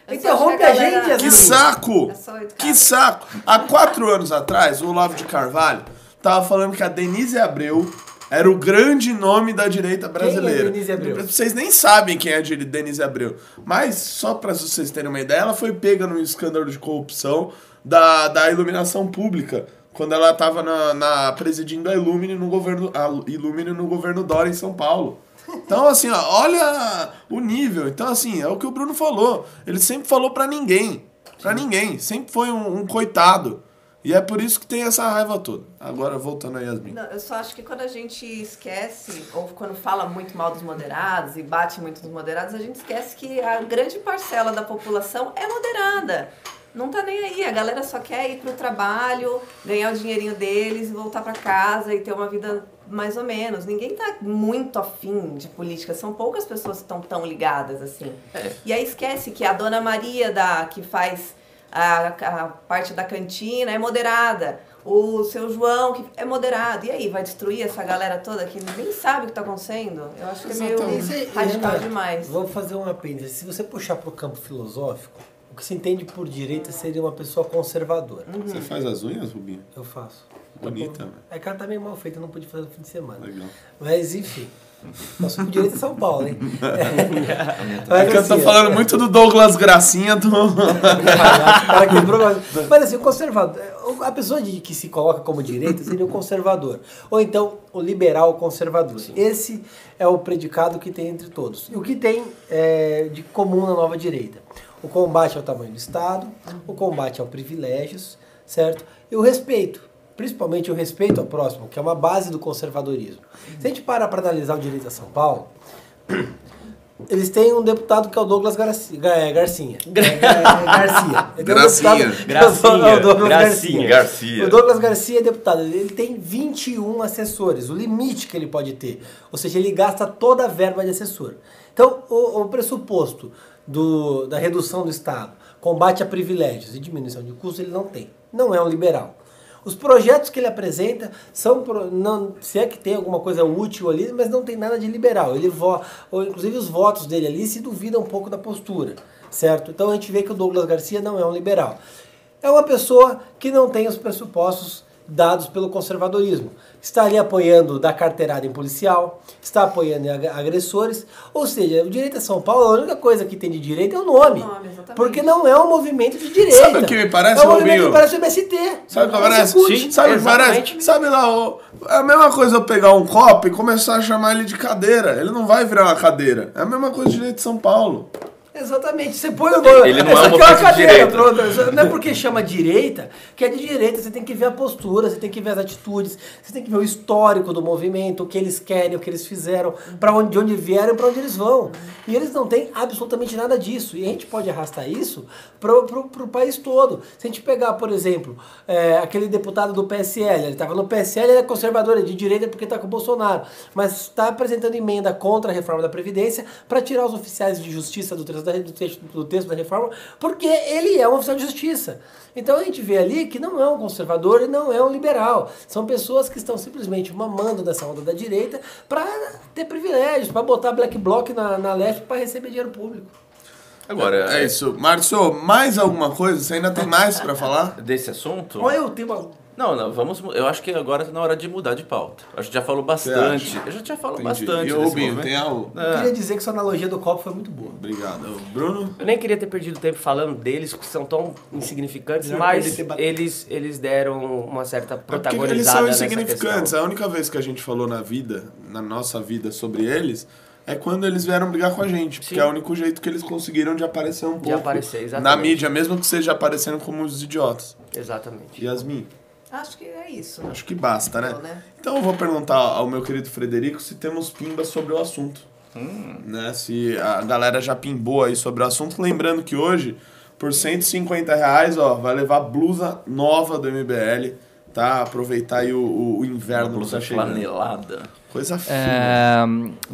Eu Interrompe que a galera- gente, Que saco! É Que saco! Há quatro anos atrás, o Olavo de Carvalho tava falando que a Denise Abreu era o grande nome da direita brasileira. Denise Abreu? Vocês nem sabem quem é Denise Abreu. Mas, só pra vocês terem uma ideia, ela foi pega num escândalo de corrupção da, da iluminação pública. Quando ela tava na, na- presidindo a Illumine no governo, a Illumine no governo Dória em São Paulo. Então, assim, ó, olha o nível. Então, assim, é o que o Bruno falou. Ele sempre falou pra ninguém. Pra ninguém. Sempre foi um, um coitado. E é por isso que tem essa raiva toda. Agora, voltando a Yasmin. Não, eu só acho que quando a gente esquece, ou quando fala muito mal dos moderados e bate muito nos moderados, a gente esquece que a grande parcela da população é moderada. Não tá nem aí, a galera só quer ir pro trabalho, ganhar o dinheirinho deles, voltar pra casa e ter uma vida mais ou menos. Ninguém tá muito afim de política, são poucas pessoas que estão tão ligadas assim. E aí esquece que a dona Maria da que faz a, a parte da cantina é moderada. O seu João, que é moderado. E aí, vai destruir essa galera toda que nem sabe o que tá acontecendo? Eu acho que é meio Exatamente. Radical Renato, demais. Vou fazer um apêndice. Se você puxar para o campo filosófico, o que se entende por direita seria uma pessoa conservadora. Você faz as unhas, Rubinho? Eu faço. Bonita, velho. É que ela tá meio mal feita, eu não pude fazer no fim de semana. Legal. Mas enfim. Nossa, por direita é São Paulo, hein? [laughs] É que eu tô falando muito do Douglas Gracinha do. Cara, quebrou mais. Mas assim, o conservador. A pessoa de- que se coloca como direita seria o conservador. Ou então o liberal conservador. Esse é o predicado que tem entre todos. E o que tem é, de comum na nova direita? O combate ao tamanho do Estado, o combate aos privilégios, certo? E o respeito. Principalmente o respeito ao próximo, que é uma base do conservadorismo. Se a gente parar para analisar o direito a São Paulo, [clears throat] eles têm um deputado que é o Douglas Garcia. [laughs] Garcinha. Gar- Garcia. Ele um Gracinha. é o. [laughs] Douglas Gracinha. Garcia. O Douglas Garcia é deputado. Ele tem 21 assessores, o limite que ele pode ter. Ou seja, ele gasta toda a verba de assessor. Então, o, o pressuposto do, da redução do Estado, combate a privilégios e diminuição de custos, ele não tem. Não é um liberal. Os projetos que ele apresenta são, pro- não, se é que tem alguma coisa útil ali, mas não tem nada de liberal. Ele vo, ou, inclusive os votos dele ali se duvidam um pouco da postura, certo? Então a gente vê que o Douglas Garcia não é um liberal. É uma pessoa que não tem os pressupostos dados pelo conservadorismo. Está ali apoiando da carteirada em policial, está apoiando agressores, ou seja, o direito a São Paulo, a única coisa que tem de direito é o nome. O nome, porque não é um movimento de direita. Sabe o que me parece, É um movimento Rubinho? que parece o MST. Sabe o que parece? Sim. Sabe o que parece? Sabe lá, o- é a mesma coisa eu pegar um copo e começar a chamar ele de cadeira. Ele não vai virar uma cadeira. É a mesma coisa de direito de São Paulo. Exatamente, você põe o nome. Ele não é Essa um uma cadeira, pronto. Não é porque chama direita que é de direita. Você tem que ver a postura, você tem que ver as atitudes, você tem que ver o histórico do movimento, o que eles querem, o que eles fizeram, para onde, de onde vieram e para onde eles vão. E eles não têm absolutamente nada disso. E a gente pode arrastar isso pro, pro, pro país todo. Se a gente pegar, por exemplo, é, aquele deputado do PSL, ele estava no PSL, ele é conservador, é de direita porque está com o Bolsonaro, mas está apresentando emenda contra a reforma da Previdência para tirar os oficiais de justiça do texto, da, do, texto, do texto da reforma, porque ele é um oficial de justiça. Então a gente vê ali que não é um conservador e não é um liberal. São pessoas que estão simplesmente mamando nessa onda da direita para ter privilégios, para botar black bloc na, na leste para receber dinheiro público. Agora, É isso. Márcio, mais alguma coisa? Você ainda tem mais pra falar? desse assunto. Olha o tema. Não, não, vamos. Eu acho que agora tá na hora de mudar de pauta. A gente já falou bastante. Eu já tinha falado Entendi. bastante. E o desse Rubinho, movimento. tem algo? Eu queria dizer que sua analogia do copo foi muito boa. Obrigado. Bruno? Eu nem queria ter perdido tempo falando deles, que são tão insignificantes, Já mas eles, eles deram uma certa É porque eles protagonizada são insignificantes. A única vez que a gente falou na vida, na nossa vida, sobre eles, é quando eles vieram brigar com a gente. Porque Sim. é o único jeito que eles conseguiram de aparecer um pouco. aparecer, exatamente. Na mídia, mesmo que seja aparecendo como os idiotas. Exatamente. Yasmin, Acho que é isso. acho que basta, né? Então, né? Então eu vou perguntar ao meu querido Frederico se temos pimba sobre o assunto. Né? Se a galera já pimbou aí sobre o assunto. Lembrando que hoje, por 150 reais, ó, vai levar blusa nova do MBL, tá? Aproveitar aí o, o, o Uma inverno que blusa tá chegando. flanelada. Coisa fina. É,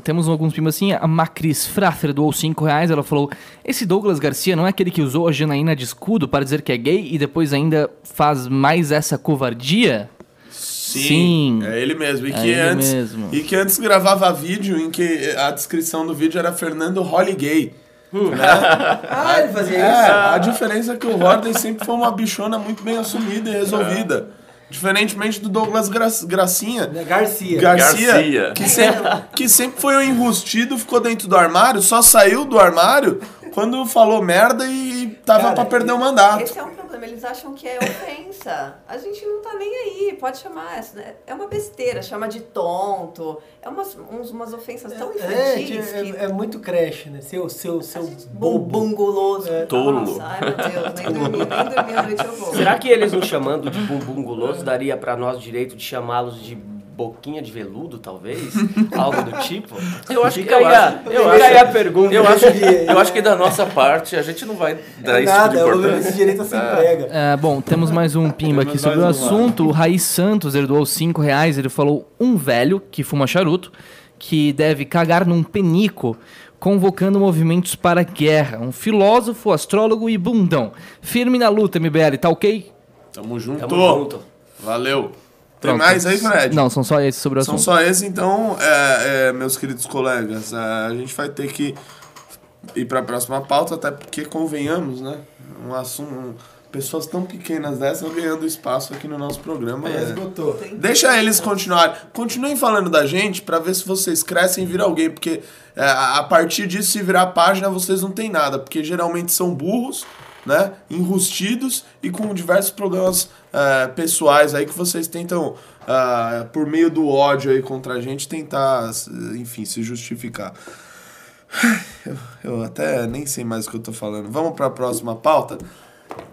temos alguns pimbas assim. A Macris Frafer doou 5 reais. Ela falou: Esse Douglas Garcia não é aquele que usou a Janaína de escudo para dizer que é gay e depois ainda faz mais essa covardia? Sim. É ele mesmo. E É que, ele antes, mesmo. e que antes gravava vídeo em que a descrição do vídeo era Fernando Hollygay. Né? [laughs] Ah, ele fazia É, isso? a diferença é que o Horden sempre foi uma bichona muito bem assumida e resolvida. Diferentemente do Douglas Gra Gracinha. Né, Garcia. Garcia, Garcia. Que, sempre, que sempre foi um enrustido, ficou dentro do armário, só saiu do armário quando falou merda e tava Cara, pra perder o mandato. Esse é um problema, eles acham que é ofensa. A gente não tá nem aí, pode chamar. essa- né? É uma besteira, chama de tonto. É umas, uns- umas ofensas tão É, infantis é, que. é muito creche, né? Seu, seu, seu bobo. bunguloso. Tolo. Nossa, ai meu Deus, nem dormi, nem dormi a noite eu vou. Será que eles nos chamando de bumbum guloso daria pra nós direito de chamá-los de boquinha de veludo, talvez? [laughs] Algo do tipo? Eu acho que Fica aí, a, acho- eu aí acho- a pergunta. Eu acho, [laughs] eu acho que da nossa parte a gente não vai dar esse tipo Nada, de o importância. esse direito se emprega. É, bom, temos mais um pimba aqui sobre o um assunto. O Raiz Santos ele doou 5 reais. Ele falou: um velho que fuma charuto, que deve cagar num penico, convocando movimentos para a guerra. Um filósofo, astrólogo e bundão. Firme na luta, MBL, tá ok? Tamo junto. Tamo junto. Valeu. Tem mais aí, Fred? Não, são só esses sobre o São assunto. só esses, então, é, é, meus queridos colegas, é, a gente vai ter que ir para a próxima pauta, até porque, convenhamos, né? Um assunto, um- pessoas tão pequenas dessas ganhando espaço aqui no nosso programa. É, é. esgotou. Deixa eles continuarem. Continuem falando da gente para ver se vocês crescem e viram alguém, porque é, a a partir disso, se virar página, vocês não têm nada, porque geralmente são burros, né? Enrustidos e com diversos problemas é, pessoais aí que vocês tentam, ah, por meio do ódio aí contra a gente, tentar, enfim, se justificar. Eu, eu até nem sei mais o que eu tô falando. Vamos para a próxima pauta.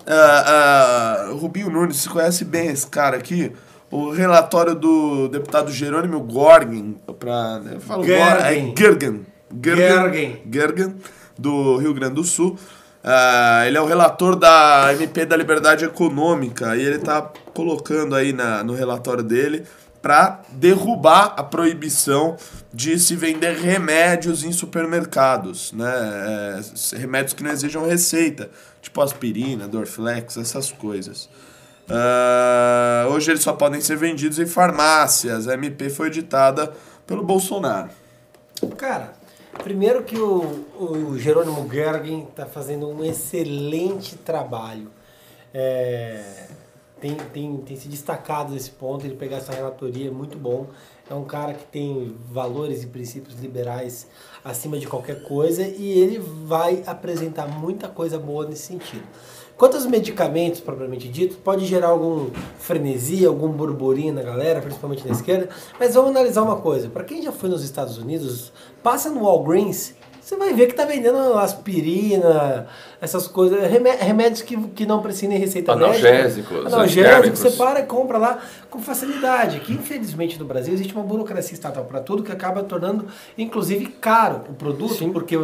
Ah, Rubinho Nunes, você conhece bem esse cara aqui? O relatório do deputado Jerônimo Gorgen, pra, eu falo Gor- é Gergen. Gergen. Gergen. Gergen, do Rio Grande do Sul. Ah, ele é o relator da MP da Liberdade Econômica e ele tá colocando aí na, no relatório dele para derrubar a proibição de se vender remédios em supermercados, né? É, remédios que não exijam receita, tipo aspirina, Dorflex, essas coisas. Ah, hoje eles só podem ser vendidos em farmácias. A MP foi editada pelo Bolsonaro. Cara, primeiro que o, o Jerônimo Gergen está fazendo um excelente trabalho. É, tem, tem, tem se destacado nesse ponto, ele pegar essa relatoria é muito bom. É um cara que tem valores e princípios liberais acima de qualquer coisa e ele vai apresentar muita coisa boa nesse sentido. Quanto aos medicamentos, propriamente dito, pode gerar algum frenesi, algum burburinho na galera, principalmente na esquerda, mas vamos analisar uma coisa. Para quem já foi nos Estados Unidos, passa no Walgreens, você vai ver que tá vendendo aspirina, essas coisas, remé- remédios que, que não precisam nem receita Analgésicos, médica. Analgésicos, você para e compra lá com facilidade. Que infelizmente no Brasil existe uma burocracia estatal para tudo que acaba tornando, inclusive, caro o produto, porque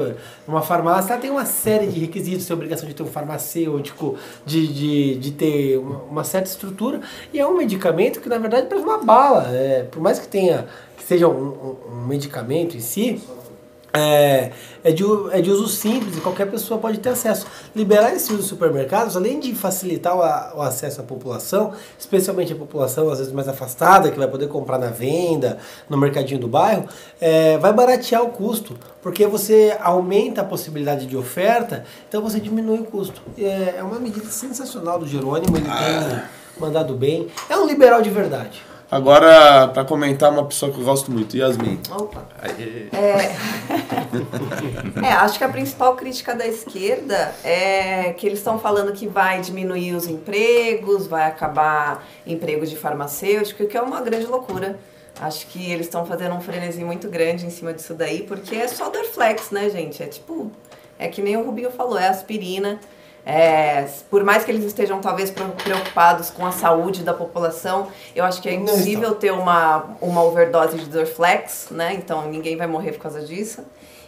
uma farmácia tem uma série de requisitos, tem obrigação de ter um farmacêutico, de, de, de ter uma, uma certa estrutura, e é um medicamento que na verdade parece uma bala. É, por mais que tenha que seja um, um- um medicamento em si, é, é, de, é de uso simples e qualquer pessoa pode ter acesso. Liberar esse uso dos supermercados, além de facilitar o, a- o acesso à população, especialmente a população às vezes mais afastada, que vai poder comprar na venda, no mercadinho do bairro, é, vai baratear o custo, porque você aumenta a possibilidade de oferta, então você diminui o custo. É, é uma medida sensacional do Jerônimo, ele tem mandado bem. É um liberal de verdade. Agora, para comentar uma pessoa que eu gosto muito, Yasmin. Opa. Aí, [laughs] É, acho que a principal crítica da esquerda é que eles estão falando que vai diminuir os empregos, vai acabar emprego de farmacêutico, o que é uma grande loucura. Acho que eles estão fazendo um frenesi muito grande em cima disso daí, porque é só Dorflex, né, gente? É tipo, é que nem o Rubinho falou, é aspirina. É, por mais que eles estejam talvez pre- preocupados com a saúde da população, eu acho que é impossível ter uma, uma overdose de Dorflex, né? Então ninguém vai morrer por causa disso.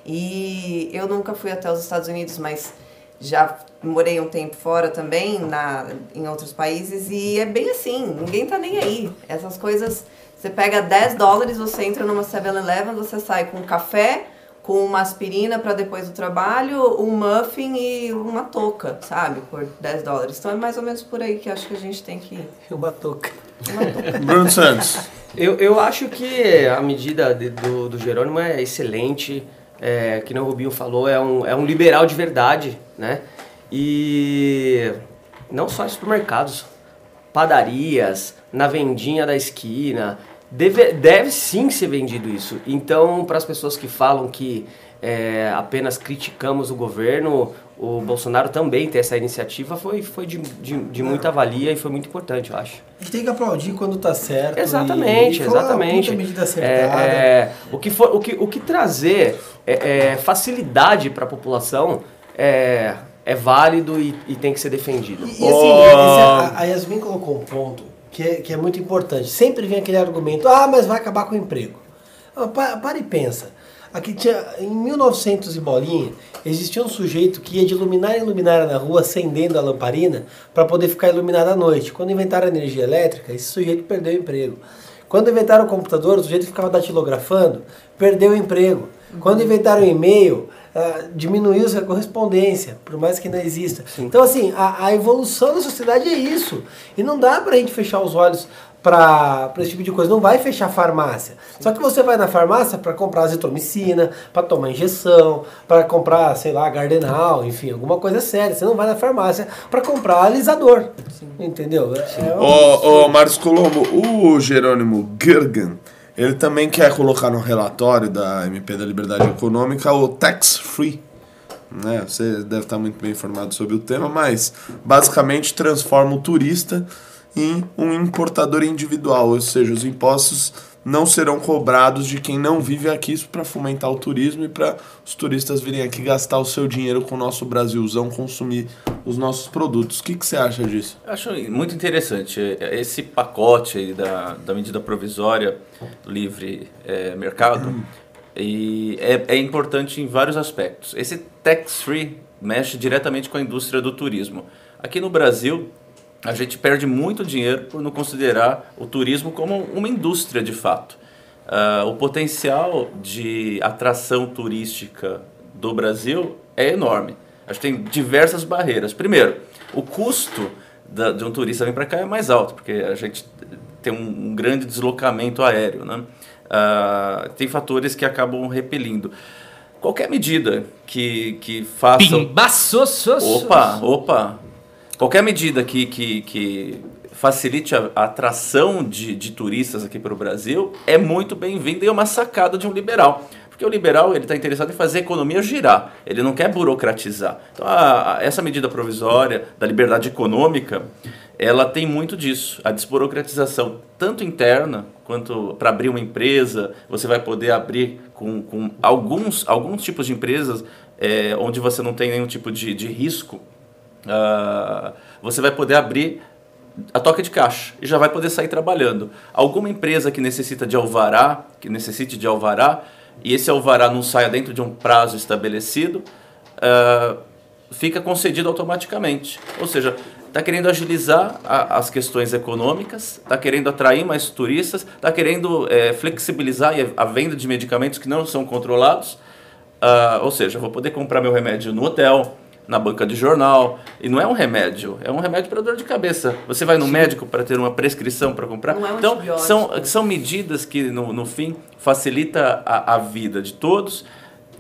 E eu nunca fui até os Estados Unidos, mas já morei um tempo fora também, na, em outros países, e é bem assim, ninguém tá nem aí. Essas coisas Você pega 10 dólares, você entra numa 7-Eleven, você sai com café, com uma aspirina para depois do trabalho, um muffin e uma touca, sabe? Por 10 dólares. Então é mais ou menos por aí que acho que a gente tem que ir. [laughs] Uma touca. [laughs] Bruno Santos. Eu, eu acho que a medida de- do, do Jerônimo é excelente. É, que nem o Rubinho falou, é um, é um liberal de verdade, né? E não só em supermercados, padarias, na vendinha da esquina. Deve, deve sim ser vendido isso. Então, para as pessoas que falam que é, apenas criticamos o governo, o Bolsonaro também ter essa iniciativa foi, foi de, de, de muita valia e foi muito importante, eu acho. A gente tem que aplaudir quando tá certo. Exatamente, e uma exatamente. medida É, acertada. é, o, que for, o, que, o que trazer é, é, facilidade para a população é, é válido e, e tem que ser defendido. E, e assim, esse- a, a Yasmin colocou um ponto que é, que é muito importante. Sempre vem aquele argumento, ah, mas vai acabar com o emprego. Ah, pa- Para e pensa. Aqui tinha, em 1900 e bolinha, existia um sujeito que ia de luminária em luminária na rua, acendendo a lamparina, para poder ficar iluminado à noite. Quando inventaram a energia elétrica, esse sujeito perdeu o emprego. Quando inventaram o computador, o sujeito ficava datilografando, perdeu o emprego. Quando inventaram o e-mail, ah, diminuiu-se a correspondência, por mais que não exista. Então, assim, a, a evolução da sociedade é isso. E não dá pra gente fechar os olhos para esse tipo de coisa. Não vai fechar farmácia. Só que você vai na farmácia para comprar azitromicina, para tomar injeção, para comprar, sei lá, gardenal, enfim, alguma coisa séria. Você não vai na farmácia para comprar alisador. Entendeu? É, é um- Ô, ô Marcos Colombo, o Jerônimo Gergen, ele também quer colocar no relatório da MP da Liberdade Econômica o tax free. Né? Você deve estar muito bem informado sobre o tema, mas basicamente transforma o turista em um importador individual, ou seja, os impostos não serão cobrados de quem não vive aqui, isso para fomentar o turismo e para os turistas virem aqui gastar o seu dinheiro com o nosso Brasilzão, consumir os nossos produtos. O que, que você acha disso? Acho muito interessante esse pacote da, da medida provisória do livre eh, mercado [clears throat] e é, é importante em vários aspectos. Esse tax free mexe diretamente com a indústria do turismo. Aqui no Brasil a gente perde muito dinheiro por não considerar o turismo como uma indústria de fato. Ah, o potencial de atração turística do Brasil é enorme. Acho que tem diversas barreiras. Primeiro, o custo da- de um turista vir para cá é mais alto, porque a gente tem um, um grande deslocamento aéreo. Né? Ah, tem fatores que acabam repelindo. Qualquer medida que, que faça. Pimbaços! Opa, opa. Qualquer medida que, que, que facilite a, a atração de, de turistas aqui para o Brasil é muito bem-vinda e é uma sacada de um liberal. Porque o liberal ele está interessado em fazer a economia girar, ele não quer burocratizar. Então, a- a- essa medida provisória da liberdade econômica, ela tem muito disso, a desburocratização, tanto interna quanto para abrir uma empresa, você vai poder abrir com, com alguns, alguns tipos de empresas é, onde você não tem nenhum tipo de, de risco, ah, você vai poder abrir a toca de caixa e já vai poder sair trabalhando. Alguma empresa que necessita de alvará, que necessite de alvará, e esse alvará não saia dentro de um prazo estabelecido, ah, fica concedido automaticamente. Ou seja, está querendo agilizar a- as questões econômicas, está querendo atrair mais turistas, está querendo eh, flexibilizar a venda de medicamentos que não são controlados. Ah, ou seja, vou poder comprar meu remédio no hotel, na banca de jornal. E não é um remédio, é um remédio para dor de cabeça. Você vai no médico para ter uma prescrição para comprar. Não é um então, são, são medidas que, no, no fim, facilita a, a vida de todos,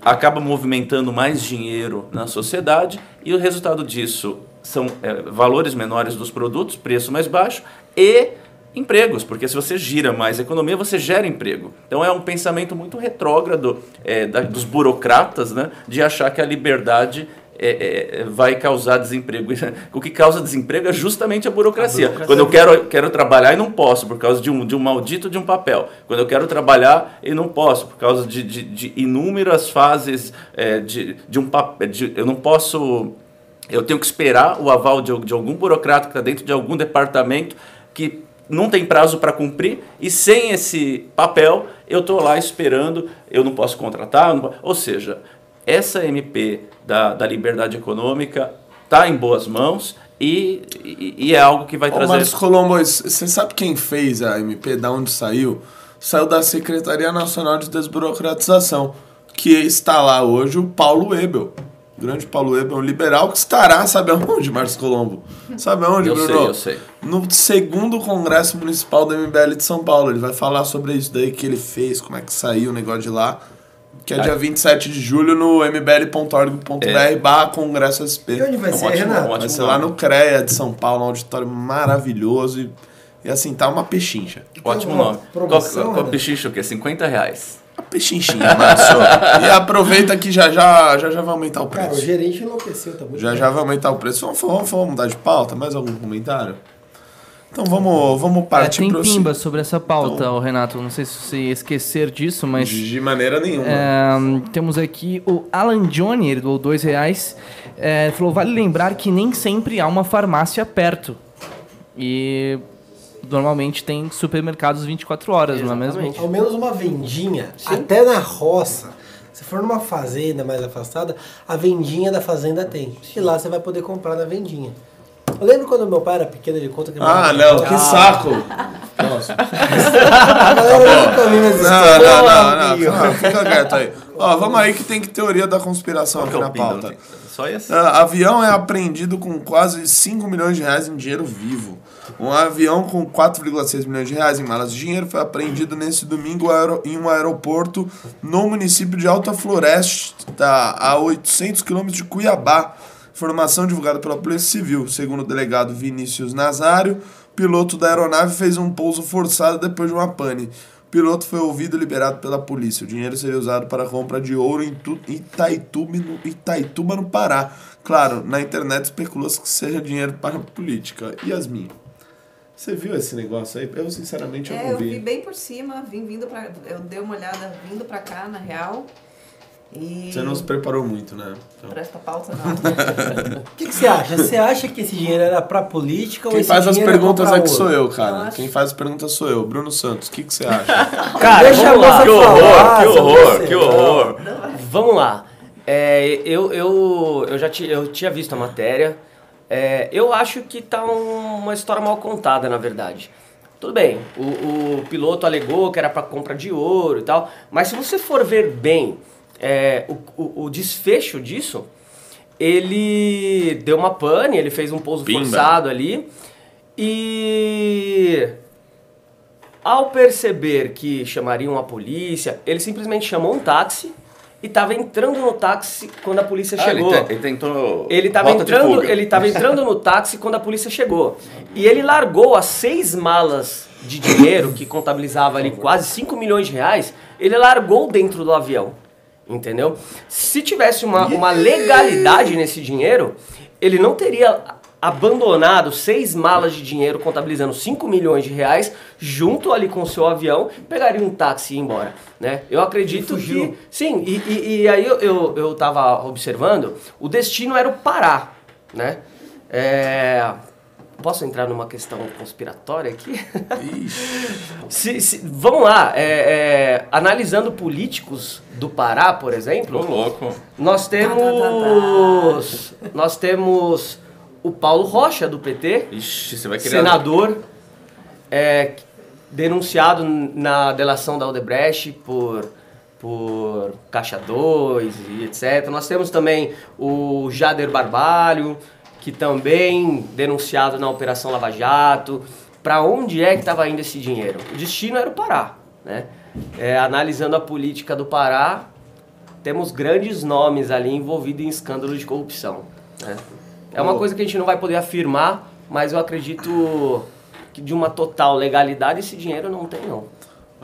acaba movimentando mais dinheiro na sociedade e o resultado disso são é, valores menores dos produtos, preço mais baixo e empregos, porque se você gira mais a economia, você gera emprego. Então é um pensamento muito retrógrado é, da- dos burocratas né, de achar que a liberdade é, é, vai causar desemprego. [laughs] O que causa desemprego é justamente a burocracia. A burocracia. Quando eu quero, quero trabalhar e não posso, por causa de um, de um maldito de um papel. Quando eu quero trabalhar e não posso, por causa de, de, de inúmeras fases é, de, de um papel. Eu não posso. Eu tenho que esperar o aval de, de algum burocrata que está dentro de algum departamento que não tem prazo para cumprir e sem esse papel eu estou lá esperando, eu não posso contratar. não ou seja, essa MP da, da liberdade econômica está em boas mãos e, e, e é algo que vai Ô, trazer. Marcos Colombo, você sabe quem fez a MP, da onde saiu? Saiu da Secretaria Nacional de Desburocratização, que está lá hoje o Paulo Ebel. O grande Paulo Ebel, um liberal que estará, sabe aonde, Marcos Colombo? Sabe aonde, Eu Bruno? sei, eu sei. No segundo Congresso Municipal do MBL de São Paulo. Ele vai falar sobre isso daí que ele fez, como é que saiu o negócio de lá. Que é dia 27 de julho no mbl.org.br barra Congresso SP. E onde vai É um ser, ótimo- Renato? um Vai ótimo ser lá nome. no CREA de São Paulo, um auditório maravilhoso e, e assim, tá uma pechincha. Ótimo Uma nome. promoção, Qual, qual né? pechincha o quê? 50 reais. Uma pechinchinha, Márcio. e aproveita que já já, já já vai aumentar o Cara, o preço. gerente enlouqueceu, tá muito Já já vai aumentar o preço. Vamos, vamos, vamos mudar de pauta? Mais algum comentário? Então vamos, vamos É, partir tem pro pimba sobre essa pauta, Então- Renato. Não sei se você esquecer disso, mas. De maneira nenhuma. É, temos aqui o Alan Johnny, ele doou dois reais. É, falou: vale lembrar que nem sempre há uma farmácia perto. E normalmente tem supermercados 24 horas, não é mesmo? Exatamente. Ao menos uma vendinha, até na roça. Se for numa fazenda mais afastada, a vendinha da fazenda tem. E lá você vai poder comprar na vendinha. Eu lembro quando meu pai era pequeno, ele conta que... Ah, não, que saco! Nossa. [laughs] A galera nunca viu essa Não, não, não, não, fica quieto aí. Ó, [laughs] vamos aí que tem que teoria da conspiração aqui na pauta. Só esse? Ah, avião é apreendido com quase 5 milhões de reais em dinheiro vivo. Um avião com 4,6 milhões de reais em malas de dinheiro foi apreendido nesse domingo em um aeroporto no município de Alta Floresta, a 800 quilômetros de Cuiabá. Informação divulgada pela Polícia Civil. Segundo o delegado Vinícius Nazário, o piloto da aeronave fez um pouso forçado depois de uma pane. O piloto foi ouvido e liberado pela polícia. O dinheiro seria usado para compra de ouro em Tu- Itaituba, no, Itaituba, no Pará. Claro, na internet especula-se que seja dinheiro para a política. Yasmin, você viu esse negócio aí? Eu, sinceramente, eu É, não eu vi. vi bem por cima, vim vindo pra. Eu dei uma olhada vindo pra cá, na real. E. Você não se preparou muito, né? Então, Pra esta pauta, não. [laughs] O que, que você acha? Você acha que esse dinheiro era pra política ou Quem esse faz as perguntas aqui ouro? sou eu, Eu cara. acho- Quem faz as perguntas sou eu. Bruno Santos, o que, que você acha? [laughs] Cara, Deixa vamos lá. Que horror, falar, que horror, que horror. Vamos lá. É, eu, eu, eu já ti- eu tinha visto a matéria. É, eu acho que tá um- uma história mal contada, na verdade. Tudo bem, o, o piloto alegou que era para compra de ouro e tal, mas se você for ver bem é, o, o, o desfecho disso, ele deu uma pane, ele fez um pouso Pimba. forçado ali e ao perceber que chamariam a polícia, ele simplesmente chamou um táxi e estava entrando no táxi quando a polícia Ah, ele, chegou. te- ele tentou. Ele estava entrando, ele tava entrando no táxi quando a polícia chegou. E ele largou as seis malas de dinheiro, que contabilizava ali quase 5 milhões de reais, ele largou dentro do avião. Entendeu? Se tivesse uma, uma legalidade nesse dinheiro, ele não teria abandonado seis malas de dinheiro contabilizando 5 milhões de reais junto ali com o seu avião, pegaria um táxi e ia embora, né? Eu acredito que Sim, e, e, e aí eu, eu, eu tava observando, o destino era o Pará, né? É, Posso entrar numa questão conspiratória aqui? [laughs] Se- se- vamos lá, é, é, analisando políticos do Pará, por exemplo, louco. nós temos, nós temos o Paulo Rocha do PT, Ixi, você vai querer. senador, é, denunciado na delação da Odebrecht por, por Caixa 2 e etc. Nós temos também o Jader Barbalho, que também denunciado na Operação Lava Jato. Para onde é que estava indo esse dinheiro? O destino era o Pará. Né? É, analisando a política do Pará, temos grandes nomes ali envolvidos em escândalos de corrupção. né? É uma coisa que a gente não vai poder afirmar, mas eu acredito que de uma total legalidade esse dinheiro não tem não.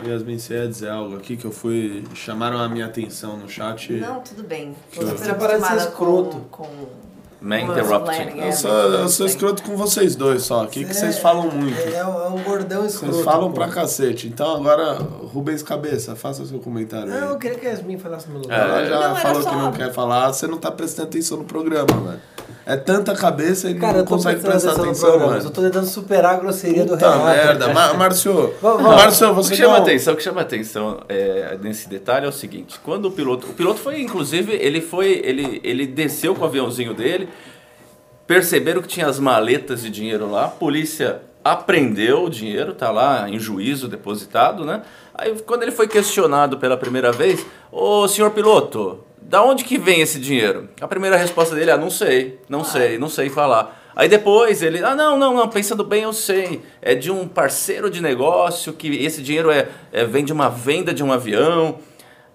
Yasmin, você ia dizer algo aqui que eu fui. Chamaram a minha atenção no chat. Não, tudo bem. Você Você parece ser escroto. Com, com Man com interrupting. é, Eu sou, eu sou escroto com vocês dois só. O que, que vocês É- falam muito? É, é um gordão escroto. Vocês falam pô. pra cacete. Então agora, Rubens Cabeça, faça o seu comentário aí. Não, eu queria que a Yasmin falasse no meu lugar. Ela já Não, falou só- que não quer falar, você não tá prestando atenção no programa, velho. É tanta cabeça e Cara, não consegue prestar atenção programa. mano. Eu tô tentando superar a grosseria do Puta Renato. merda. Ma Márcio. [laughs] Márcio, O você que chama um- atenção, o que chama atenção é, nesse detalhe é o seguinte: quando o piloto, o piloto foi, inclusive, ele foi, ele, ele desceu com o aviãozinho dele perceberam que tinha as maletas de dinheiro lá, a polícia apreendeu o dinheiro, tá lá em juízo depositado, né? Aí quando ele foi questionado pela primeira vez, ô senhor piloto, da onde que vem esse dinheiro? A primeira resposta dele é, ah, não sei, não sei, não sei falar. Aí depois ele, ah não, não, não, pensando bem eu sei, é de um parceiro de negócio que esse dinheiro é, é vem de uma venda de um avião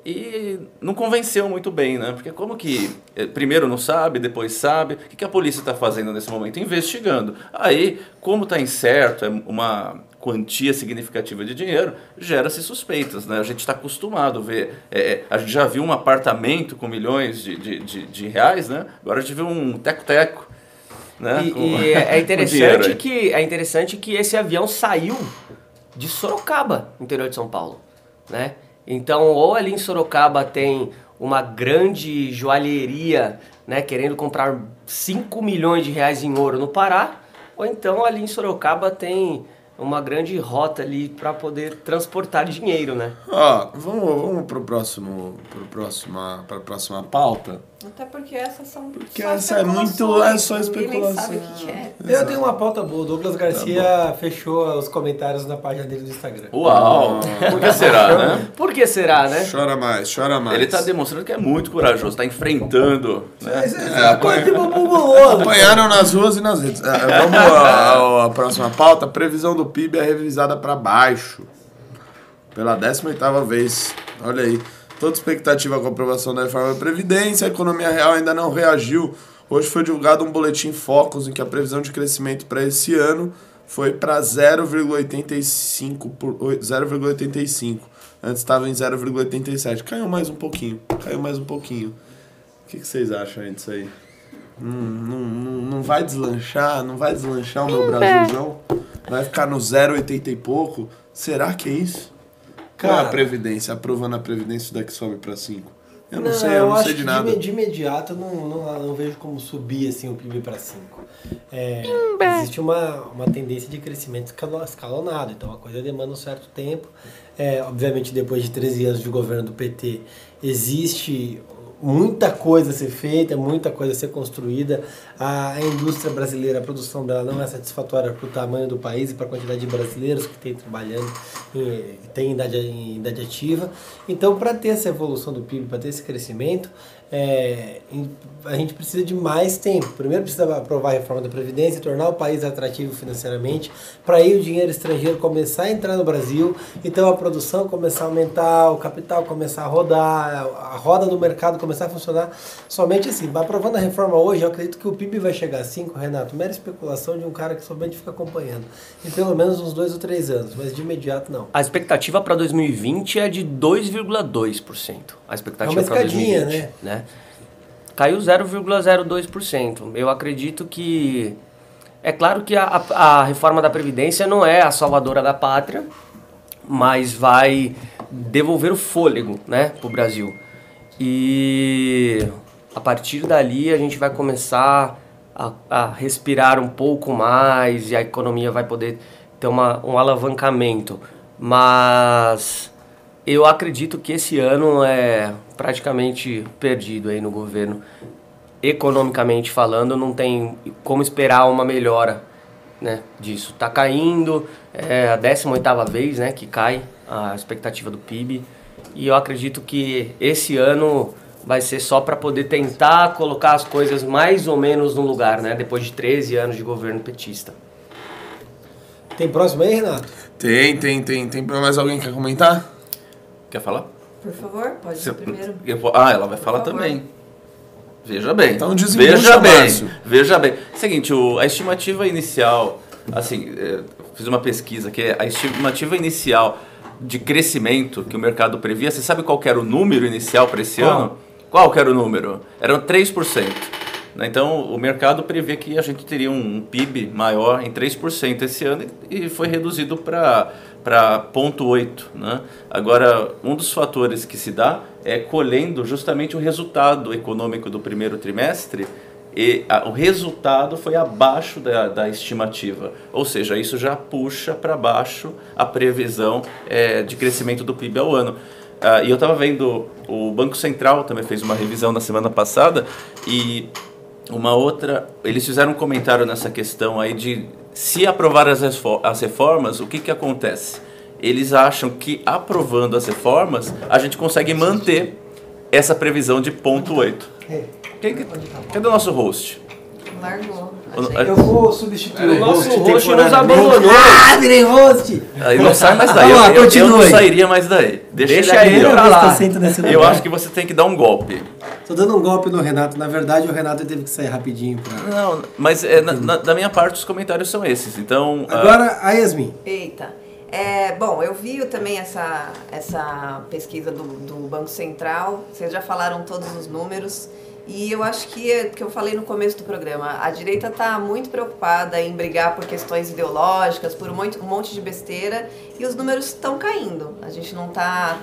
e não convenceu muito bem, né? Porque como que eh, primeiro não sabe, depois sabe, o que, que a polícia está fazendo nesse momento? Investigando. Aí, como está incerto, é uma quantia significativa de dinheiro, gera-se suspeitas, né? A gente está acostumado a ver, é, é, a gente já viu um apartamento com milhões de, de, de, de reais, né? Agora a gente viu um teco-teco né? E, Com- e [laughs] é com interessante que é interessante que esse avião saiu de Sorocaba, interior de São Paulo, né? Então, ou ali em Sorocaba tem uma grande joalheria, né, querendo comprar 5 milhões de reais em ouro no Pará, ou então ali em Sorocaba tem uma grande rota ali para poder transportar dinheiro, né? Ó, vamos, vamos pro próximo, pro próxima, pra próxima pauta. Até porque essas são Porque só essa é muito- é só especulação. que que é. Eu tenho uma pauta boa. O Douglas Garcia fechou os comentários na página dele do Instagram. Uau! Por que será, né? [laughs] Por que será, né? Chora mais, chora mais. Ele está demonstrando que é muito corajoso, está enfrentando. Né? É, bumbum guloso. Apanharam nas ruas e nas redes. É, vamos [laughs] à, à próxima pauta. Previsão do PIB é revisada para baixo. Pela 18ª vez. Olha aí. Toda expectativa com a aprovação da reforma da Previdência, a economia real ainda não reagiu. Hoje foi divulgado um boletim Focus em que a previsão de crescimento para esse ano foi para 0,85 por 0,85. Antes estava em 0,87. Caiu mais um pouquinho. Caiu mais um pouquinho. O que, que vocês acham aí disso aí? Não, não, não, não vai deslanchar, não vai deslanchar o meu Brasilzão. Vai ficar no 0,80 e pouco. Será que é isso? Cara, Cara. a Previdência, aprovando a Previdência, isso daqui sobe pra 5. Eu não, sei, eu não acho sei de que nada. De, imediato eu não, não, não vejo como subir assim, o PIB para 5. É, existe uma, uma tendência de crescimento escalo- escalonado, então a coisa demanda um certo tempo. É, obviamente, depois de 13 anos de governo do PT, existe muita coisa a ser feita, muita coisa a ser construída. A, a indústria brasileira, a produção dela não é satisfatória para o tamanho do país e para a quantidade de brasileiros que tem trabalhando, que tem idade, em idade ativa. Então, para ter essa evolução do PIB, para ter esse crescimento, é, a gente precisa de mais tempo. Primeiro precisa aprovar a reforma da Previdência, tornar o país atrativo financeiramente, para aí o dinheiro estrangeiro começar a entrar no Brasil, então a produção começar a aumentar, o capital começar a rodar, a roda do mercado começar a funcionar. Somente assim, aprovando a reforma hoje, eu acredito que o PIB vai chegar a 5, Renato, mera especulação de um cara que somente fica acompanhando. Em pelo menos uns dois ou três anos, mas de imediato não. A expectativa para 2020 é de 2,2%. A expectativa É para escadinha, 2020, né? Caiu 0,02%. Eu acredito que é claro que a, a, reforma da previdência não é a salvadora da pátria, mas vai devolver o fôlego, né, para o Brasil. E a partir dali a gente vai começar a, a respirar um pouco mais e a economia vai poder ter uma, um alavancamento. Mas eu acredito que esse ano é praticamente perdido aí no governo. Economicamente falando, não tem como esperar uma melhora né, disso. Tá caindo, é a 18ª vez né, que cai a expectativa do PIB. E eu acredito que esse ano vai ser só para poder tentar colocar as coisas mais ou menos no lugar, né? Depois de 13 anos de governo petista. Tem próximo aí, Renato? Tem, tem, tem. Tem mais alguém que quer comentar? Quer falar? Por favor, pode ser primeiro. Eu vou- Ah, ela vai falar favor. também. Veja bem. Então veja bem. Márcio. Veja bem. Seguinte, o, a estimativa inicial, assim, é, fiz uma pesquisa que é a estimativa inicial de crescimento que o mercado previa. Você sabe qual que era o número inicial para esse Qual? ano? Qual que era o número? Eram 3%. né? Então, o mercado prevê que a gente teria um PIB maior em 3% esse ano e foi reduzido para para 0,8. Né? Agora, um dos fatores que se dá é colhendo justamente o resultado econômico do primeiro trimestre e a- o resultado foi abaixo da, da estimativa. Ou seja, isso já puxa para baixo a previsão eh, de crescimento do PIB ao ano. Ah, e eu estava vendo, o Banco Central também fez uma revisão na semana passada e uma outra, eles fizeram um comentário nessa questão aí de se aprovar as, reformas, o que que acontece? Eles acham que aprovando as reformas, a gente consegue manter essa previsão de ponto 8. É. Quem que- Cadê o nosso host? Largou. Eu vou substituir O o nosso host host nos abandonou. Ah, virei host! Aí não sai mais daí. Vamos lá, eu, eu- eu não sairia mais daí. Deixa, Deixa ele ele pra lá. Eu acho que você tem que dar um golpe. Tô dando um golpe no Renato. Na verdade, o Renato teve que sair rapidinho pra... Não, mas é, na- na- da minha parte os comentários são esses. Então, ah, Agora, a Yasmin. Eita. É, bom, eu vi também essa, essa pesquisa do, do Banco Central. Vocês já falaram todos os números. E eu acho que, é- que eu falei no começo do programa, a direita está muito preocupada em brigar por questões ideológicas, por um monte, um monte de besteira, e os números estão caindo. A gente não está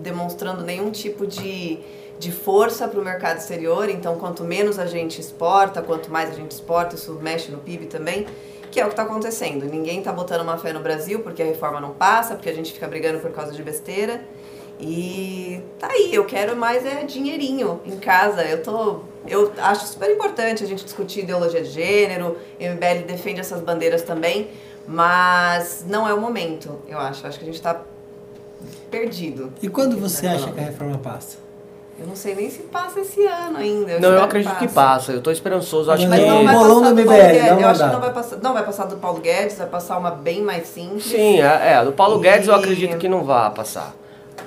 demonstrando nenhum tipo de, de força para o mercado exterior, então quanto menos a gente exporta, quanto mais a gente exporta, isso mexe no PIB também, que é o que está acontecendo. Ninguém está botando uma fé no Brasil porque a reforma não passa, porque a gente fica brigando por causa de besteira. E tá aí, eu quero mais é dinheirinho em casa. Eu tô. Eu acho super importante a gente discutir ideologia de gênero, MBL defende essas bandeiras também, mas não é o momento, eu acho. Acho que a gente tá perdido. E quando você acha que a reforma passa? Eu não sei nem se passa esse ano ainda. Não, eu acredito que passe. passa. Eu tô esperançoso. Acho Mas que. Não vai Bolão passar do MBL, Paulo dá Guedes. uma Eu acho que não vai, passar, não vai passar do Paulo Guedes, vai passar uma bem mais simples. Sim, é, é. Do Paulo Guedes eu E- acredito que não vai passar.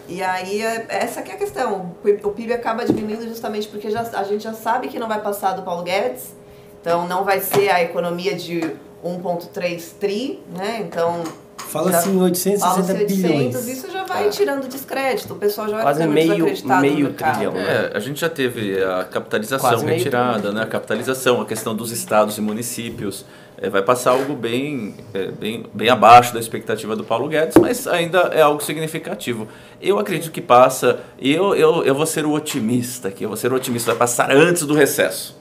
E aí, é- essa que é a questão. O PIB- acaba diminuindo justamente porque já, a gente já sabe que não vai passar do Paulo Guedes. Então, não vai ser a economia de 1,3 tri, né? Então... Fala já- assim, 860 fala-se 800, bilhões. Isso já vai tirando descrédito. O pessoal já vai Quase ficando meio- desacreditado meio trilhão. É, a gente já teve a capitalização Quase retirada, né? A capitalização, a questão dos estados e municípios. É, vai passar algo bem, é, bem, bem abaixo da expectativa do Paulo Guedes, mas ainda é algo significativo. Eu acredito que passa, e eu, eu, eu vou ser o otimista aqui, eu vou ser o otimista, vai passar antes do recesso.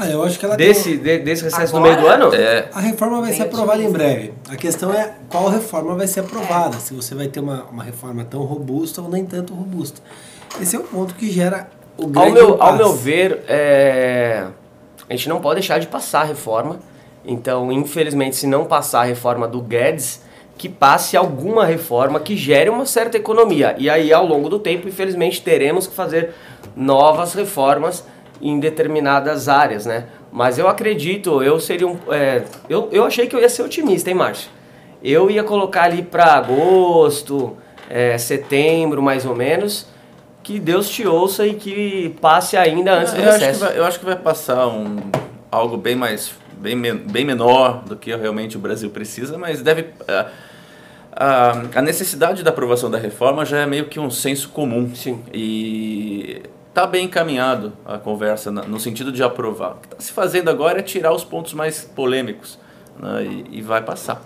Ah, eu acho que ela Desse, tem... de- desse recesso no Agora? meio do ano? É, A reforma vai Bem ser aprovada em breve. A questão é qual reforma vai ser aprovada. Se você vai ter uma, uma reforma tão robusta ou nem tanto robusta. Esse é o ponto que gera o Ao grande meu, ao meu ver, é, a gente não pode deixar de passar a reforma. Então, infelizmente, se não passar a reforma do Guedes, que passe alguma reforma que gere uma certa economia. E aí, ao longo do tempo, infelizmente, teremos que fazer novas reformas em determinadas áreas, né? Mas eu acredito, eu seria um... é, eu, eu achei que eu ia ser otimista, hein, Márcio? Eu ia colocar ali para agosto, é, setembro, mais ou menos, que Deus te ouça e que passe ainda antes do eu, acho que recesso. vai, eu acho que vai passar um, algo bem mais bem, bem menor do que realmente o Brasil precisa, mas deve a, a, a necessidade da aprovação da reforma já é meio que um senso comum. Sim. E está bem encaminhado a conversa no sentido de aprovar. O que está se fazendo agora é tirar os pontos mais polêmicos né, e, e vai passar.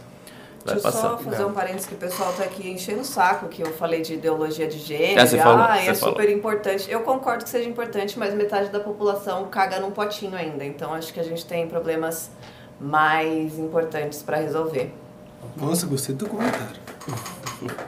Vai Deixa eu passar. só fazer um parênteses que o pessoal tá aqui enchendo o saco, que eu falei de ideologia de gênero. É, falou, ah, é falou. super importante. Eu concordo que seja importante, mas metade da população caga num potinho ainda. Então acho que a gente tem problemas mais importantes para resolver. Nossa, gostei do teu comentário.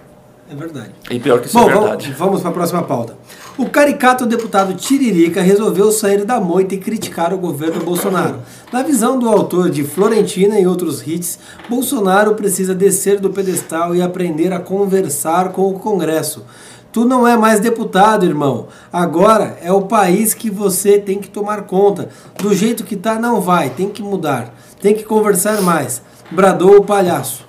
[laughs] É verdade. E pior que isso Bom, é vamos, verdade. vamos para a próxima pauta. O caricato deputado Tiririca resolveu sair da moita e criticar o governo Bolsonaro. Na visão do autor de Florentina e outros hits, Bolsonaro precisa descer do pedestal e aprender a conversar com o Congresso. Tu não é mais deputado, irmão. Agora é o país que você tem que tomar conta. Do jeito que tá, não vai. Tem que mudar. Tem que conversar mais. Bradou o palhaço.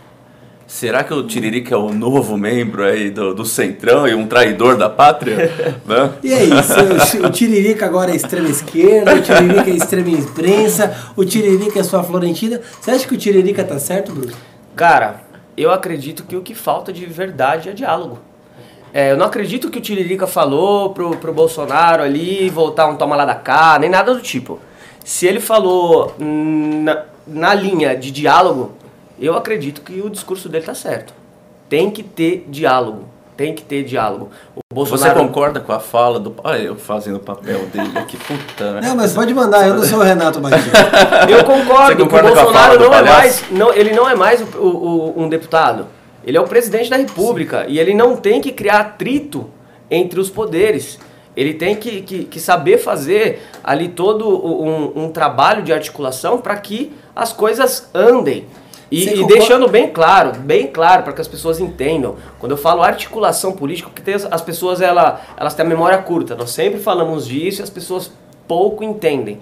Será que o Tiririca é o novo membro aí do, do Centrão e um traidor da pátria? [laughs] Né? E é isso, o Tiririca agora é extrema esquerda, o Tiririca é extrema imprensa, o Tiririca é sua Florentina. Você acha que o Tiririca tá certo, Bruno? Cara, eu acredito que o que falta de verdade é diálogo. É, eu não acredito que o Tiririca falou pro, pro Bolsonaro ali voltar um toma lá da cá, nem nada do tipo. Se ele falou na, na linha de diálogo, eu acredito que o discurso dele tá certo. Tem que ter diálogo. Tem que ter diálogo. O Você Bolsonaro concorda com a fala do. Olha, eu fazendo o papel dele aqui, puta. né? Não, mas pode mandar, eu não sou o Renato Batista. [laughs] Eu concordo o Bolsonaro não é mais, não, ele não é mais o- o- um deputado. Ele é o presidente da República e ele não tem que criar atrito entre os poderes. Ele tem que, que, que saber fazer ali todo o- um, um trabalho de articulação para que as coisas andem. E, Você e deixando bem claro, bem claro, para que as pessoas entendam. Quando eu falo articulação política, porque tem as, as pessoas ela, elas têm a memória curta. Nós sempre falamos disso e as pessoas pouco entendem.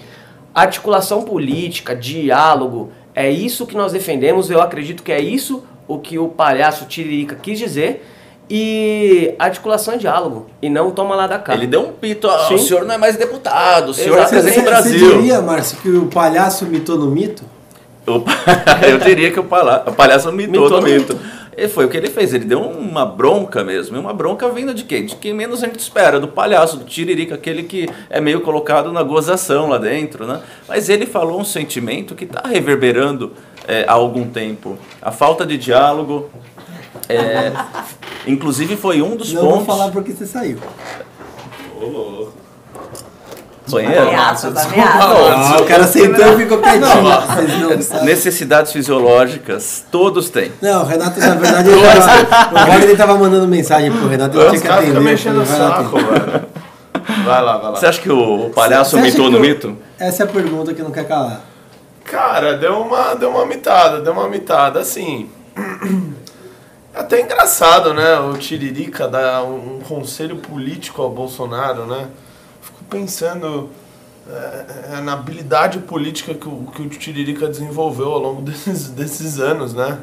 Articulação política, diálogo, é isso que nós defendemos. Eu acredito que é isso o que o palhaço Tiririca quis dizer. E articulação é diálogo, e não toma lá da cá. Ele deu um pito, ah, o senhor não é mais deputado, o senhor Exatamente. representa o Você Brasil. diria, Márcio, que o palhaço mitou no mito? O [laughs] Eu diria que o, pala- o palhaço mitou, Mitou no mito. E foi o que ele fez, ele deu uma bronca mesmo. E uma bronca vinda de quem? De quem menos a gente espera, do palhaço, do tiririca, aquele que é meio colocado na gozação lá dentro, né? Mas ele falou um sentimento que está reverberando é, há algum tempo. A falta de diálogo. é, [laughs] inclusive foi um dos Não vou pontos. falar porque você saiu. Banheiro? Ameaças, ameaças. Ah, o cara sentou e ficou quietinho. Sabe? Necessidades fisiológicas, todos têm. Não, o Renato, na verdade, ele tava, o Wagner tava mandando mensagem pro Renato, ele tinha que atender. mexendo o vai lá saco, velho. Vai lá, vai lá. Você acha que o palhaço mitou no o- mito? Essa é a pergunta que não quer calar. Cara, deu uma, deu uma mitada, deu uma mitada, assim. É até engraçado, né? O Tiririca dar um conselho político ao Bolsonaro, né? Fico pensando é, é, na habilidade política que o, que o Tiririca desenvolveu ao longo [laughs] desses, desses anos, né?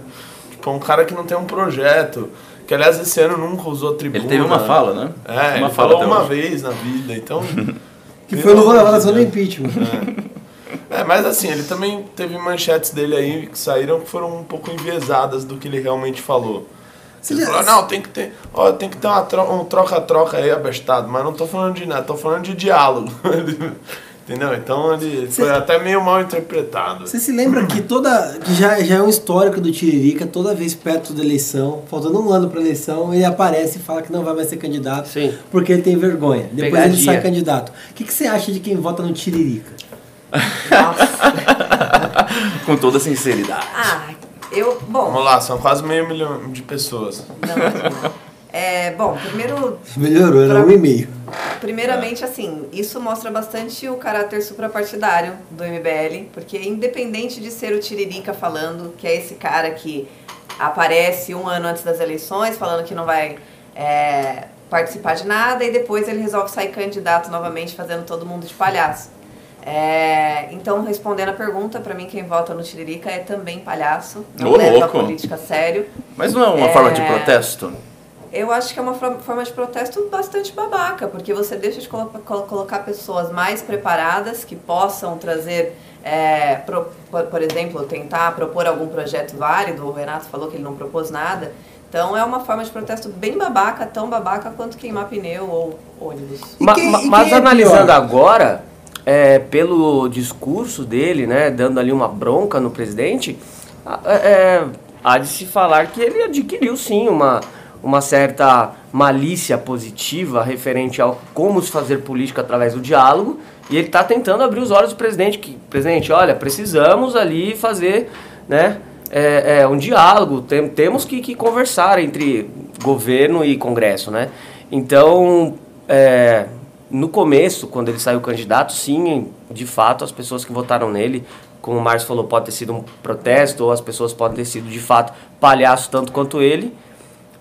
Tipo, é um cara que não tem um projeto. Que, aliás, esse ano nunca usou tribuna. Ele teve uma fala, né? É, uma ele falou uma hoje. vez na vida, então... [laughs] Que foi no votação do impeachment. É, mas assim, ele também teve manchetes dele aí que saíram que foram um pouco enviesadas do que ele realmente falou. Você Ele já- falou, não, tem que ter, ó, tem que ter uma tro- um troca-troca aí abestado, mas não tô falando de nada, tô falando de diálogo. [laughs] Entendeu? Então ele Você- foi até meio mal interpretado. Você se lembra que toda. que já, já é um histórico do Tiririca, toda vez perto da eleição, faltando um ano pra eleição, ele aparece e fala que não vai mais ser candidato Sim. porque ele tem vergonha. Depois ele Pegadinha. sai candidato. O que, que você acha de quem vota no Tiririca? [laughs] Com toda sinceridade. Ah, eu. Bom, Vamos lá, são quase meio milhão de pessoas. não, é, bom, primeiro Melhorou, era Pra- um e meio. Primeiramente, assim, isso mostra bastante o caráter suprapartidário do MBL, porque independente de ser o Tiririca falando, que é esse cara que aparece um ano antes das eleições falando que não vai é, participar de nada e depois ele resolve sair candidato novamente fazendo todo mundo de palhaço. É, então, respondendo a pergunta, pra mim quem vota no Tiririca é também palhaço, não Ô, leva a política a sério. Mas não é uma É. forma de protesto? Eu acho que é uma for- forma de protesto bastante babaca, porque você deixa de colo- colo- colocar pessoas mais preparadas que possam trazer, é, pro- por, por exemplo, tentar propor algum projeto válido. O Renato falou que ele não propôs nada. Então é uma forma de protesto bem babaca, tão babaca quanto queimar pneu ou ônibus. E Ma- quem- ma- e quem mas é analisando pior? agora, é, pelo discurso dele, né, dando ali uma bronca no presidente, a- é, há de se falar que ele adquiriu sim uma, uma certa malícia positiva referente ao como se fazer política através do diálogo, e ele está tentando abrir os olhos do presidente, que, presidente, olha, precisamos ali fazer, né, é, é, um diálogo, tem- temos que, que conversar entre governo e Congresso, né? Então, é, no começo, quando ele saiu candidato, sim, de fato, as pessoas que votaram nele, como o Márcio falou, pode ter sido um protesto, ou as pessoas podem ter sido, de fato, palhaço tanto quanto ele,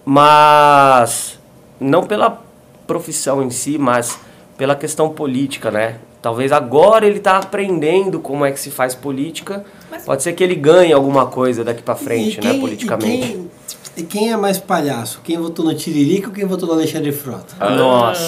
mas não pela profissão em si, mas pela questão política, né? Talvez agora ele está aprendendo como é que se faz política. Mas- Pode ser que ele ganhe alguma coisa daqui para frente, E né, politicamente. E quem, é mais palhaço? Quem votou no Tiririca ou quem votou no Alexandre Frota? Nossa.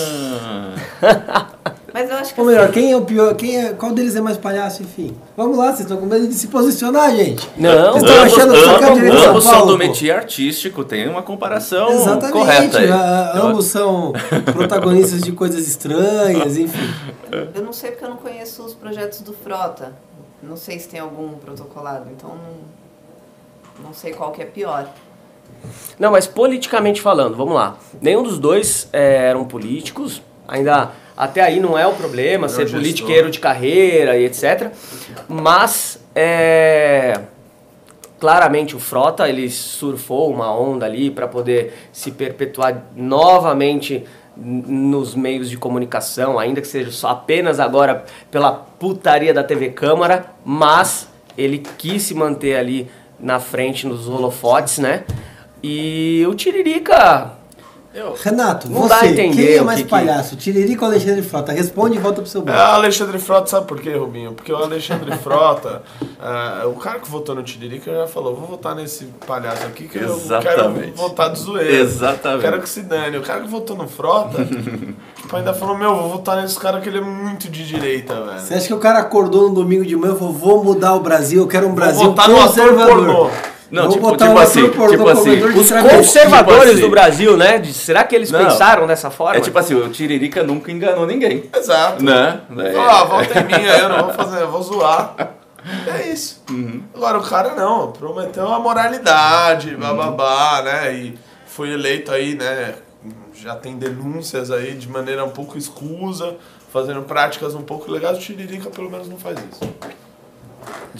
[laughs] Mas eu acho que Ou melhor, assim, quem é o pior? Quem é, qual deles é mais palhaço, enfim? Vamos lá, vocês estão com medo de se posicionar, gente. Não, Vocês estão achando que direito de São ambos são Paulo, do métier artístico, tem uma comparação Exatamente. correta aí. a- Eu- ambos são protagonistas de coisas estranhas, enfim. eu não sei porque eu não conheço os projetos do Frota. Não sei se tem algum protocolado, então não, não sei qual que é pior. Não, mas politicamente falando, vamos lá. Nenhum dos dois é, eram políticos. Ainda até aí não é o problema, ser gestor. politiqueiro de carreira e etc. Mas é, claramente o Frota ele surfou uma onda ali para poder se perpetuar novamente nos meios de comunicação, ainda que seja só apenas agora pela putaria da TV Câmara, mas ele quis se manter ali na frente nos holofotes, né? E o Tiririca Renato, Não dá a você, entender quem é mais que que- palhaço? Tiririca ou Alexandre Frota? Responde e volta pro seu É, bloco. o Alexandre Frota, sabe por quê, Rubinho? Porque o Alexandre Frota, [laughs] é, o cara que votou no Tiririca já falou: vou votar nesse palhaço aqui que eu quero Exatamente. votar de zoeira. Exatamente. Quero que se dane. O cara que votou no Frota, [laughs] tipo, ainda falou: meu, vou votar nesse cara que ele é muito de direita, velho. Você acha que o cara acordou no domingo de manhã e falou, vou mudar o Brasil, eu quero um Brasil votar no ator pornô. Não, Vou tipo- botar tipo um assim, tipo assim, Os conservadores Tipo assim. do Brasil, né? De- será que eles Não. pensaram dessa forma? É tipo assim, o Tiririca nunca enganou ninguém. Exato. Né? Falou, ah, volta em mim aí, eu não vou fazer, eu vou zoar. [laughs] É isso. Agora o cara não, prometeu a moralidade, bababá, né? E foi eleito aí, né? Já tem denúncias aí de maneira um pouco escusa, fazendo práticas um pouco legais. O Tiririca pelo menos não faz isso.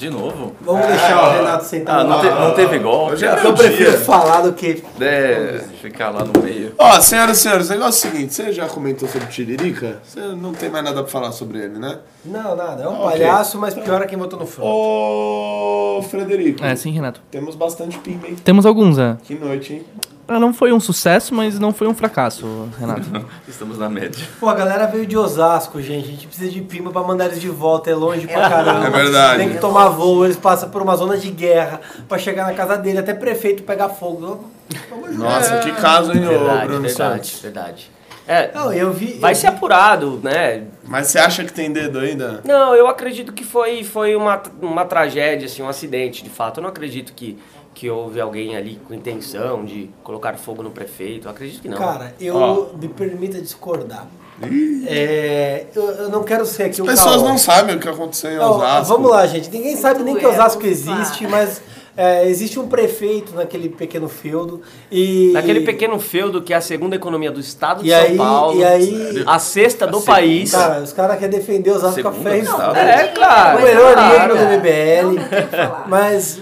De novo? Vamos deixar o Renato sentar Ah, no não, te- não teve é Eu meu prefiro falar do que... É, ficar lá no meio. Ó, senhoras e senhores, o negócio é o seguinte, você já comentou sobre o Tiririca? Você não tem mais nada pra falar sobre ele, né? Não, nada. É um Ok. palhaço, mas pior é quem votou no Frota. Ô, Frederico. É, sim, Renato. Temos bastante pimba, hein? Temos alguns, é. Que noite, hein? Ah, Não foi um sucesso, mas não foi um fracasso, Renato. [laughs] Estamos na média. Pô, a galera veio de Osasco, gente. A gente precisa de pima pra mandar eles de volta. É longe pra caramba. É verdade. Tem que tomar voo, eles passam por uma zona de guerra pra chegar na casa dele. Até prefeito pegar fogo. Nossa, que caso, hein, ô Verdade, Bruno verdade, Santos? verdade. É, Não, eu vi. vai eu ser vi- apurado, né? Mas você acha que tem dedo ainda? Não, eu acredito que foi, foi uma, uma tragédia, assim, um acidente, de fato. Eu não acredito que, que houve alguém ali com intenção de colocar fogo no prefeito. Eu acredito que não. Cara, eu Ó. me permita discordar. É, eu, eu não quero ser aqui As o pessoas caô. não sabem o que aconteceu em Não, Osasco. Vamos lá, gente. Ninguém sabe nem que Osasco existe, mas é, existe um prefeito naquele pequeno feudo. E, Naquele pequeno feudo que é a segunda economia do estado de E São aí- Paulo, e aí- a sexta do A país. Cara, os caras querem defender a Segunda e estado. fogo. É, claro. O melhor claro. negro do não falar. Mas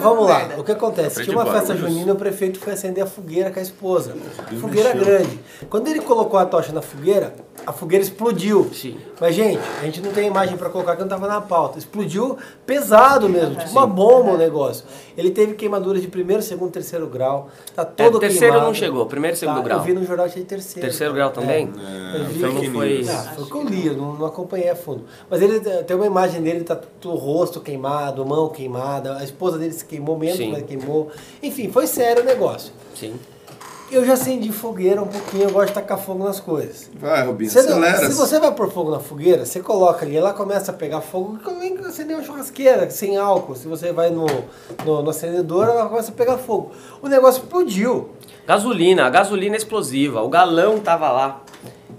vamos lá, o que acontece? Tinha uma festa junina, o prefeito foi acender a fogueira com a esposa. Fogueira grande. Quando ele colocou a tocha na fogueira, a fogueira explodiu. Sim. Mas, gente, a gente não tem imagem pra colocar que não tava na pauta. Explodiu pesado mesmo, tipo uma bomba o negócio. Ele teve queimaduras de primeiro, segundo, terceiro grau. Tá todo É, terceiro queimado. não chegou, primeiro e segundo Tá, grau. Eu vi no jornal que tinha terceiro. Terceiro grau também? Eu vi Então que não foi. não, foi o que eu li, eu não, não acompanhei a fundo. Mas ele tem uma imagem dele, tá o rosto queimado, mão queimada, a esposa dele se queimou menos, Sim. mas queimou. Enfim, foi sério o negócio. Sim. Eu já acendi fogueira um pouquinho, eu gosto de tacar fogo nas coisas. Vai, Rubinho, Você não- acelera. se você vai pôr fogo na fogueira, você coloca ali, ela começa a pegar fogo, como nem que acender uma churrasqueira, sem álcool. Se você vai no, no, no acendedor, ela começa a pegar fogo. O negócio explodiu. Gasolina, a gasolina explosiva, o galão tava lá.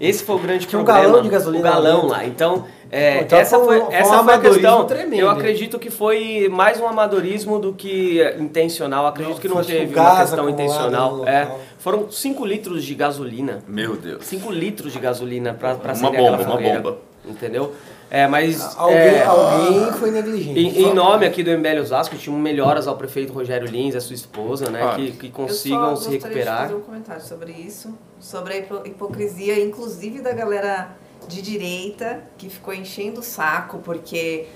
Esse foi o grande Tinha um problema. galão de gasolina O galão lá. Então, é, Então essa foi foi, um- foi um essa foi a questão. tremendo. Eu acredito que foi mais um amadorismo do que é, intencional. Acredito Não, que não foi teve uma questão intencional. É, foram 5 litros de gasolina. Meu Deus. 5 litros de gasolina Uma acender bomba, aquela uma fogueira. bomba. Entendeu? É, mas... Alguém, é, alguém foi negligente. Em, em nome aqui do MBL Osasco, tinha melhoras ao prefeito Rogério Lins e a sua esposa, né? Ah. que, que Eu consigam só se recuperar. fazer um comentário sobre isso, sobre a hipo- hipocrisia, inclusive da galera de direita, que ficou enchendo o saco, porque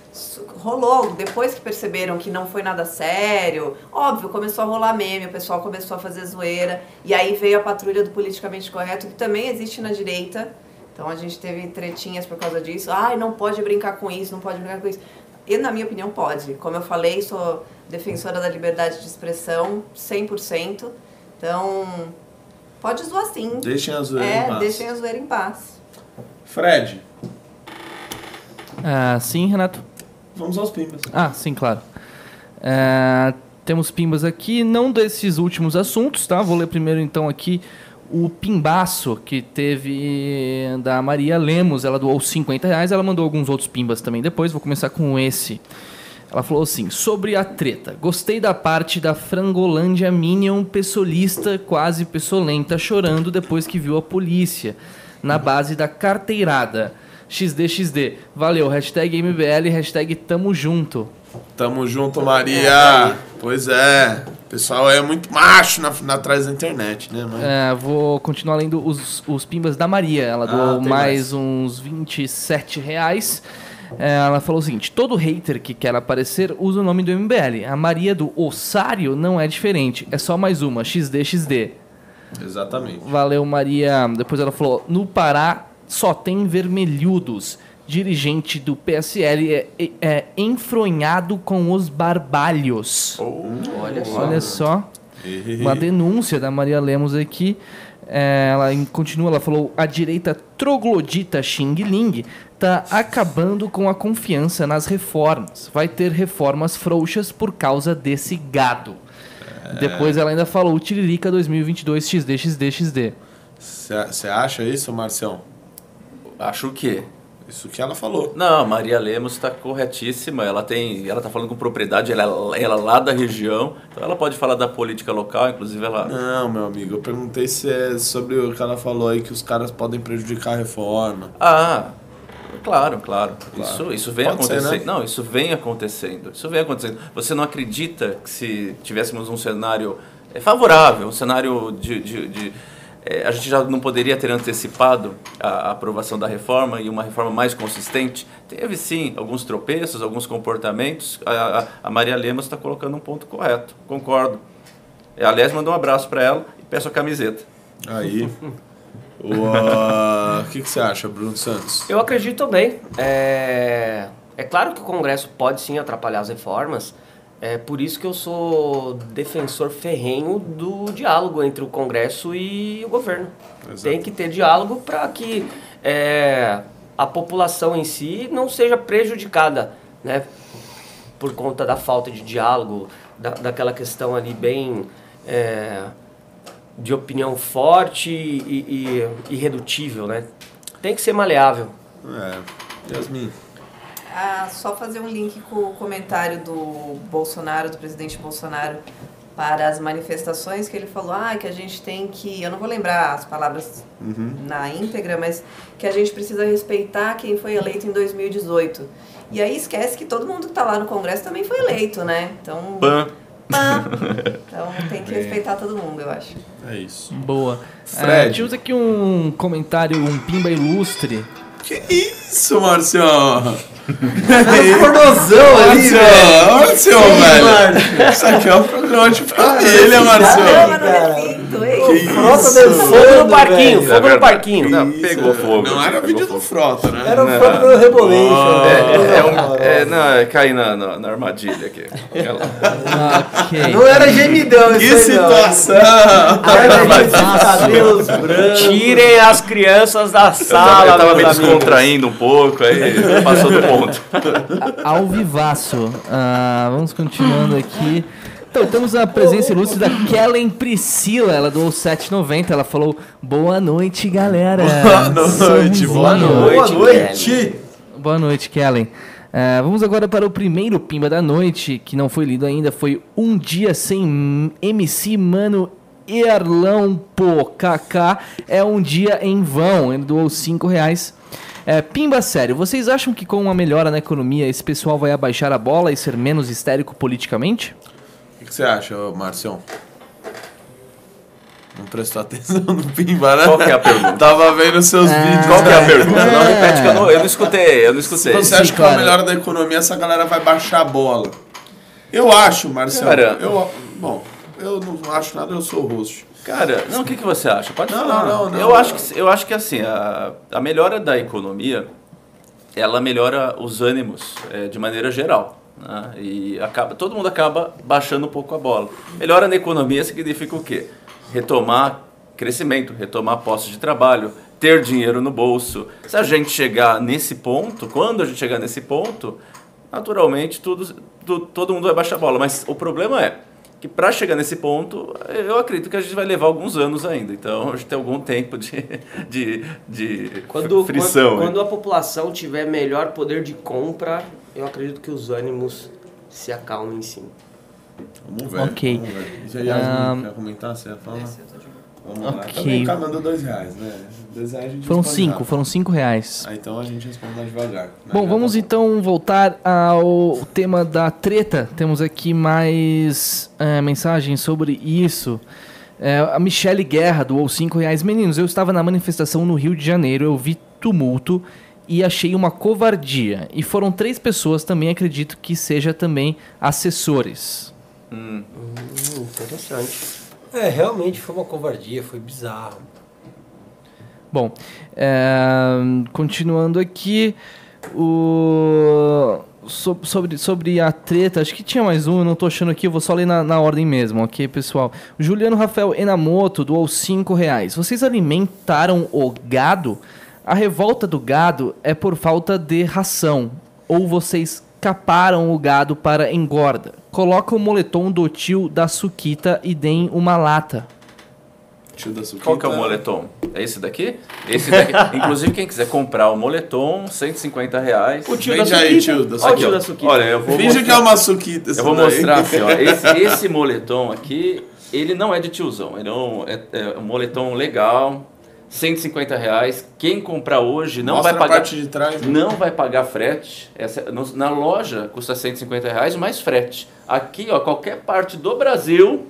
rolou, depois que perceberam que não foi nada sério, óbvio, começou a rolar meme, o pessoal começou a fazer zoeira, e aí veio a patrulha do politicamente correto, que também existe na direita, então a gente teve tretinhas por causa disso, ai, não pode brincar com isso, não pode brincar com isso. E na minha opinião pode. Como eu falei, sou defensora da liberdade de expressão 100%. Então, pode zoar sim. Deixem a zoeira em É, paz. deixem a zoeira em paz. Fred, Ah, sim, Renato. vamos aos pimbas. Ah, sim, claro. É, temos pimbas aqui, não desses últimos assuntos, tá? Vou ler primeiro então aqui o pimbaço que teve da Maria Lemos. Ela doou 50 reais, ela mandou alguns outros pimbas também depois. Vou começar com esse. Ela falou assim: sobre a treta. Gostei da parte da Frangolândia Minion pessolista, quase pessolenta, chorando depois que viu a polícia. Na base da carteirada. XDXD. Valeu. Hashtag MBL, hashtag tamo junto. Tamo junto, Maria. Pois é. O pessoal é muito macho na, na atrás da internet, né? Mas... É, vou continuar lendo os, os pimbas da Maria. Ela Ah, doou tem mais, uns 27 reais. É, ela falou o seguinte: todo hater que quer aparecer usa o nome do MBL. A Maria do Ossário não é diferente. É só mais uma, XDXD. Exatamente. Valeu, Maria. Depois ela falou: no Pará só tem vermelhudos. Dirigente do PSL é, é, é enfronhado com os barbalhos. Olha só. Olha só. Uma denúncia da Maria Lemos aqui. É, ela continua, ela falou: a direita troglodita Xing Ling tá acabando com a confiança nas reformas. Vai ter reformas frouxas por causa desse gado. Depois ela ainda falou: o Tiririca 2022 XD, XD, XD. Você acha isso, Marcião? Acho que. Isso que ela falou. Não, Maria Lemos está corretíssima. Ela tem, ela está falando com propriedade. Ela, ela é lá da região, então ela pode falar da política local. Inclusive ela. Não, meu amigo, eu perguntei se é sobre o que ela falou aí, que os caras podem prejudicar a reforma. Ah, claro, claro. Isso, isso vem Pode ser, acontecendo. né? Não, isso vem acontecendo. Isso vem acontecendo. Você não acredita que se tivéssemos um cenário é, favorável, um cenário de. de- de- é, a gente já não poderia ter antecipado a, a aprovação da reforma e uma reforma mais consistente? Teve sim alguns tropeços, alguns comportamentos. A, a- a Maria Lemos está colocando um ponto correto. Concordo. É, aliás, mando um abraço para ela e peço a camiseta. Aí. O o [laughs] que, que você acha, Bruno Santos? Eu acredito também. É... é claro que o Congresso pode sim atrapalhar as reformas. É por isso que eu sou defensor ferrenho do diálogo entre o Congresso e o governo. Exato. Tem que ter diálogo para que é, a população em si não seja prejudicada, né? Por conta da falta de diálogo, da, daquela questão ali bem é, de opinião forte e, e irredutível, né? Tem que ser maleável. É. Yasmin. Ah, só fazer um link com o comentário do Bolsonaro, do presidente Bolsonaro, para as manifestações que ele falou, ah, que a gente tem que, eu não vou lembrar as palavras na íntegra, mas que a gente precisa respeitar quem foi eleito em 2018. E aí esquece que todo mundo que está lá no Congresso também foi eleito, né? Então, Pan. pã. [laughs] então tem que respeitar todo mundo, eu acho. É isso. Boa. Fred. É, tínhamos aqui um comentário, um pimba ilustre. Que isso, Marcião? Pornozão ali, velho. Marcião, velho. Isso aqui é um programa de família, Marcião. Caramba, no recinto, ei. Frota Fogo no parquinho, velho. fogo no parquinho. Não, Isso, pegou é. fogo. Não era Pegou vídeo do Frota, né? Era o fogo do Rebolation. É, velho. é, um, é, não, é cair na, na, na armadilha aqui. Não era gemidão Que isso aí, não. situação! Brancos. Tirem as crianças da Eu tava, sala, eu tava me descontraindo um pouco, aí passou do ponto. Ao vivaço. Ah, vamos continuando aqui. Então, temos a presença ilustre da Kellen Priscila. Ela doou 7,90. Ela falou: Boa noite, galera. Boa noite, boa noite. Boa noite. Boa noite, Kellen. Ah, vamos agora para o primeiro pimba da noite, que não foi lido ainda. Foi Um Dia Sem MC Mano Erlão Pô. KK é um dia em vão. Ele doou 5 reais. É, pimba sério, vocês acham que com uma melhora na economia esse pessoal vai abaixar a bola e ser menos histérico politicamente? O que, que você acha, Marcião? Não prestou atenção no Pimba, né? Qual que é a pergunta? Tava vendo seus vídeos. Qual que é a pergunta? Não, É. repete que eu não, eu não escutei, eu não escutei. Você acha Sim, que com a melhora da economia essa galera vai baixar a bola? Eu acho, Marcião. Cara. Eu, bom, eu não acho nada, eu sou o host. Cara, não, o que, que você acha? Pode Não, falar. não, não, eu, não. Acho que, eu acho que assim, a, a melhora da economia, ela melhora os ânimos eh, de maneira geral. né? E acaba, todo mundo acaba baixando um pouco a bola. Melhora na economia significa o quê? Retomar crescimento, retomar postos de trabalho, ter dinheiro no bolso. Se a gente chegar nesse ponto, quando a gente chegar nesse ponto, naturalmente tudo, tu- todo mundo vai baixar a bola. Mas o problema é que para chegar nesse ponto, eu acredito que a gente vai levar alguns anos ainda. Então a gente tem algum tempo de, [laughs] de, de Quando, frição. quando, quando a população tiver melhor poder de compra, eu acredito que os ânimos se acalmem sim. Vamos ver. Ok. Vamos ver. E a Yasmin, Ahn, quer comentar? Você ia falar? Vamos lá. Ok. Também o cara mandou dois reais, né? Dois reais a gente Foram cinco, rápido. foram cinco reais. Ah, então a gente responde mais devagar. Bom, vamos tá então voltar ao tema da treta. Temos aqui mais é, mensagens sobre isso. É, a Michele Guerra doou 5 reais. Meninos, eu estava na manifestação no Rio de Janeiro, eu vi tumulto e achei uma covardia. E foram três pessoas, também acredito que seja também assessores. Hum, interessante. É, realmente foi uma covardia, foi bizarro. Bom, é, continuando aqui, o, so- sobre, sobre a treta, acho que tinha mais um, não tô achando aqui, eu vou só ler na, na ordem mesmo, ok, pessoal? Juliano Rafael Enamoto doou 5 reais. Vocês alimentaram o gado? A revolta do gado é por falta de ração, ou vocês caparam o gado para engorda? Coloca o moletom do tio da Suquita e deem uma lata. Tio da Suquita. Qual que é o moletom? É esse daqui? Esse daqui. [laughs] Inclusive, quem quiser comprar o moletom, 150 reais. O tio Vende da aí, Suquita. tio da Ó, o Suquita. tio da Suquita. Olha, eu vou Finge mostrar, que é uma Suquita. eu vou daí. mostrar assim, ó. Esse, [laughs] esse moletom aqui, ele não é de tiozão. Ele é um, é- é um moletom legal, 150 reais. Quem comprar hoje não Mostra vai a pagar. parte de trás. né? Não vai pagar frete. Essa, na loja custa 150 reais mais frete. Aqui, ó, qualquer parte do Brasil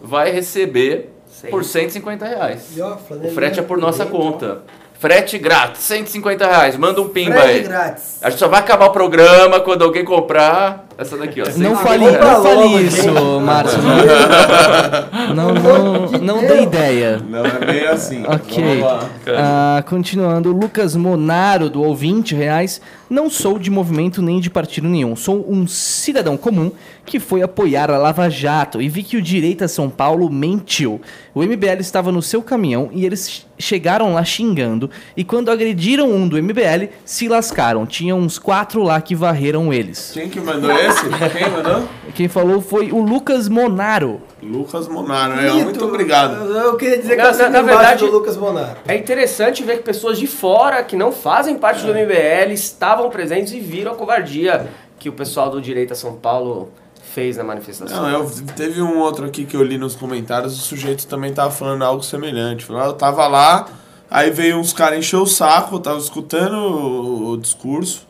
vai receber por 150 reais. E, ó, O frete é por nossa dentro, conta. Frete grátis, 150 reais. Manda um pimba Frete aí. grátis. A gente só vai acabar o programa quando alguém comprar essa daqui, ó. Não 150 fale, não fale logo, isso, gente. Márcio. [laughs] Não, não, não dê ideia. Não, é bem assim. Ok. Vamos lá. Ah, continuando, Lucas Monaro doou 20 reais. Não sou de movimento nem de partido nenhum. Sou um cidadão comum que foi apoiar a Lava Jato e vi que o Direita São Paulo mentiu. O MBL estava no seu caminhão e eles chegaram lá xingando. E quando agrediram um do MBL, se lascaram. Tinha uns quatro lá que varreram eles. Quem que mandou esse? Quem mandou? Quem falou foi o Lucas Monaro. Lucas Monaro. É, muito obrigado. Eu, eu queria dizer que Na- na- verdade- do Lucas Bonaro. É interessante ver que pessoas de fora, que não fazem parte do MBL, estavam presentes e viram a covardia que o pessoal do Direita São Paulo fez na manifestação. Não, eu, teve um outro aqui que eu li nos comentários, o sujeito também tava falando algo semelhante. Falou, "Ah, eu tava lá, aí veio uns caras encher o saco, eu tava escutando o, o discurso,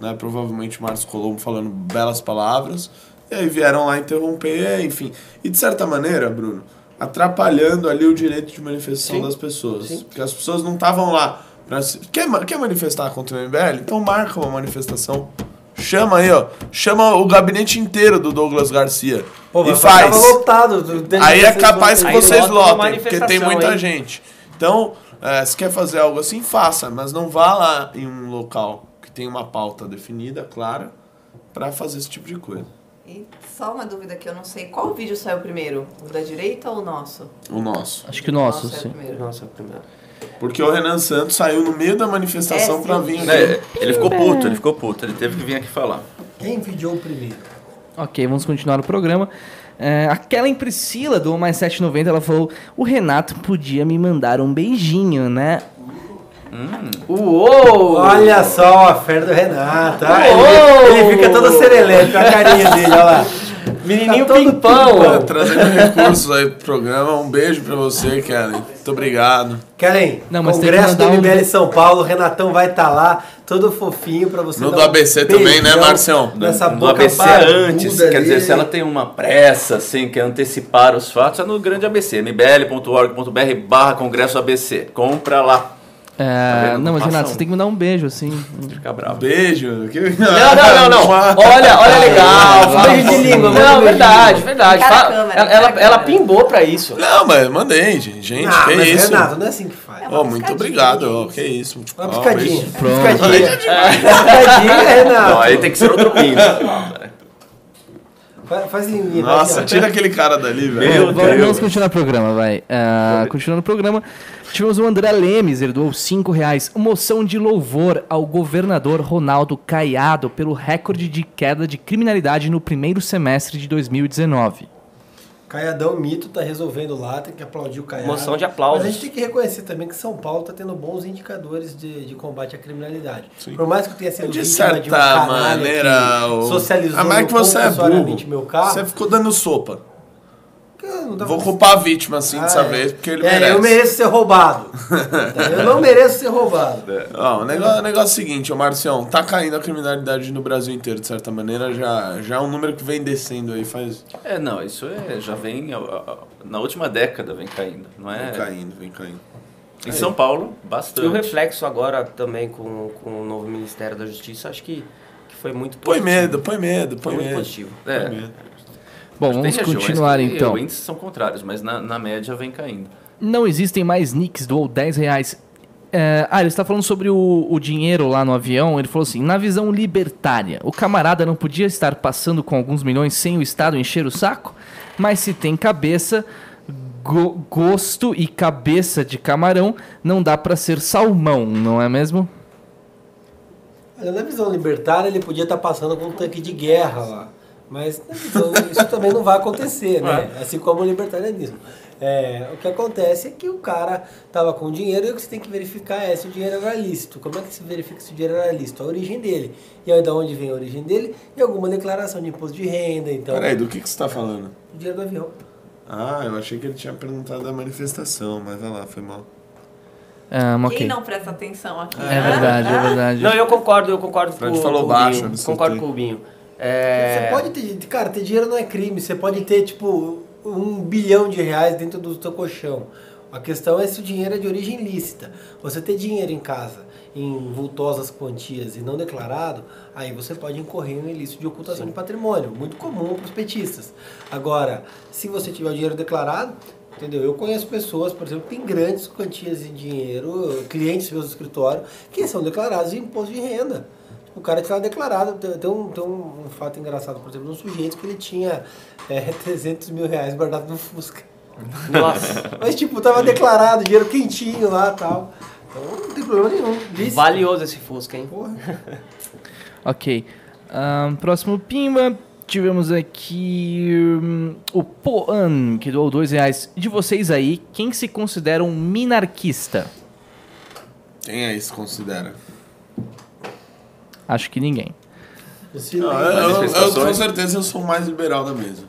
né? Provavelmente o Marcos Colombo falando belas palavras. E aí vieram lá interromper, enfim. E de certa maneira, Bruno, atrapalhando ali o direito de manifestação Sim, das pessoas. sim. Porque as pessoas não estavam lá. Pra, quer, quer manifestar contra o MBL? Então marca uma manifestação. Chama aí, ó. Chama o gabinete inteiro do Douglas Garcia. Pô, e faz. lotado. Aí é capaz que vocês lotem, porque tem muita hein? gente. Então, é, se quer fazer algo assim, faça, mas não vá lá em um local que tem uma pauta definida, clara, pra fazer esse tipo de coisa. E só uma dúvida que eu não sei. Qual vídeo saiu primeiro? O da direita ou o nosso? O nosso. Acho que o nosso, saiu sim. primeiro. Nossa, primeiro. Porque o Renan Santos saiu no meio da manifestação É, pra sim. vir aqui. É, ele ficou puto, ele ficou puto. Ele teve que vir aqui falar. Quem vídeou primeiro? Ok, vamos continuar o programa. É, a Kellen Priscila do Mais 790, ela falou: o Renato podia me mandar um beijinho, né? Uou! Olha só a fé do Renato. Uou! ele, ele fica todo serelepe, a carinha dele, olha lá. Menininho Tá pimpão! Tá Trazendo recursos aí pro programa. Um beijo pra você, Kelly. Muito obrigado. Kellen, Não, mas Congresso do um MBL be- São Paulo, o Renatão vai estar lá, todo fofinho pra você. No dar do um ABC também, né, Marcião? Nessa no boca ABC antes, quer ali. dizer, se ela tem uma pressa, assim, quer antecipar os fatos, é no grande ABC, mbl.org.br barra congresso ABC. Compra lá. É, vendo? não, mas Renato, um. você tem que me dar um beijo, assim. Fica bravo. Beijo. Que- [laughs] Não, não, não, não. Olha, olha legal. Ah, Beijo de língua. um Não, verdade, verdade. Fala- câmera, ela, ela, ela pimbou pra isso. Não, mas mandei, gente. Gente, Ah, que mas isso? Renato, não é assim que faz. Oh, muito obrigado. Oh, que isso. Uma Oh, piscadinha. beijo. Pronto. Piscadinha. Piscadinha, Renato. Não, aí tem que ser outro pinto. [laughs] Fa- Faz em mim, Nossa, tira aquele cara dali, Meu velho. Vamos, continuar o programa, vai. Ah, continuando o programa, tivemos o André Lemes, ele doou 5 reais. Moção de louvor ao governador Ronaldo Caiado pelo recorde de queda de criminalidade no primeiro semestre de 2019. Caiadão Mito tá resolvendo lá, tem que aplaudir o Caiado. Moção de aplausos. Mas a gente tem que reconhecer também que São Paulo tá tendo bons indicadores de, de combate à criminalidade. Sim. Por mais que eu tenha sido De certa de um maneira, que socializou mas é que você é burro. meu carro. Você ficou dando sopa. Não Vou culpar a vítima, assim, Ah, dessa é. vez, porque ele É, merece. eu mereço ser roubado. eu não [laughs] mereço ser roubado. Ó, o negócio, o negócio é o seguinte, ô Marcião, tá caindo a criminalidade no Brasil inteiro, de certa maneira, já, já é um número que vem descendo aí, faz. É, não, isso é, já vem, na última década vem caindo, não é? Vem caindo, vem caindo. Em São Paulo, E bastante. o reflexo agora também com, com o novo Ministério da Justiça, acho que, que foi muito Põe positivo. medo, põe medo, Foi põe muito medo. positivo. É, Põe medo. Bom, vamos continuar que então. Os índices são contrários, mas na, na média vem caindo. Não existem mais nicks do 10 reais. É, ah, ele está falando sobre o, o dinheiro lá no avião. Ele falou assim: na visão libertária, o camarada não podia estar passando com alguns milhões sem o Estado encher o saco? Mas se tem cabeça, go- gosto e cabeça de camarão, não dá pra ser salmão, não é mesmo? Olha, Na visão libertária, ele podia estar passando com um tanque de guerra lá. Mas visão- [laughs] isso também não vai acontecer, né? Assim como o libertarianismo. É, o que acontece é que o cara estava com dinheiro e o que você tem que verificar é se o dinheiro era lícito. Como é que se verifica se o dinheiro era lícito? A origem dele. E aí, de onde vem a origem dele? E alguma declaração de imposto de renda. Então, Peraí, do que, que você tá falando? o dinheiro do avião. Ah, eu achei que ele tinha perguntado da manifestação, mas vai lá, foi mal. Ah, ok. Quem não presta atenção aqui? É né? verdade, é verdade. Não, eu concordo, eu concordo com, o- falou com o baixo, Binho. Concordo com o Binho. É, Você pode ter, cara, ter dinheiro não é crime. Você pode ter, tipo, um bilhão de reais dentro do seu colchão. A questão é se o dinheiro é de origem lícita. Você ter dinheiro em casa em vultosas quantias e não declarado, aí você pode incorrer no ilícito de ocultação de patrimônio, muito comum para os petistas. Agora, se você tiver o dinheiro declarado, entendeu? Eu conheço pessoas, por exemplo, que têm grandes quantias de dinheiro, clientes do escritório, que são declarados em imposto de renda. O cara estava declarado. Tem, um, tem um, um fato engraçado, por exemplo, um sujeito que ele tinha é, [laughs] 300 mil reais guardado no Fusca. [laughs] Nossa, Mas, tipo, tava declarado, dinheiro quentinho lá e tal. Então não tem problema nenhum. Valioso esse Fusca, hein? Porra. [laughs] Ok. Ahn, próximo Pimba. Tivemos aqui hum, o Poan, que doou dois reais. De vocês aí, quem se considera um minarquista? Quem aí se considera? Acho que ninguém. Não, eu, eu- eu, com certeza eu sou o mais liberal da mesa.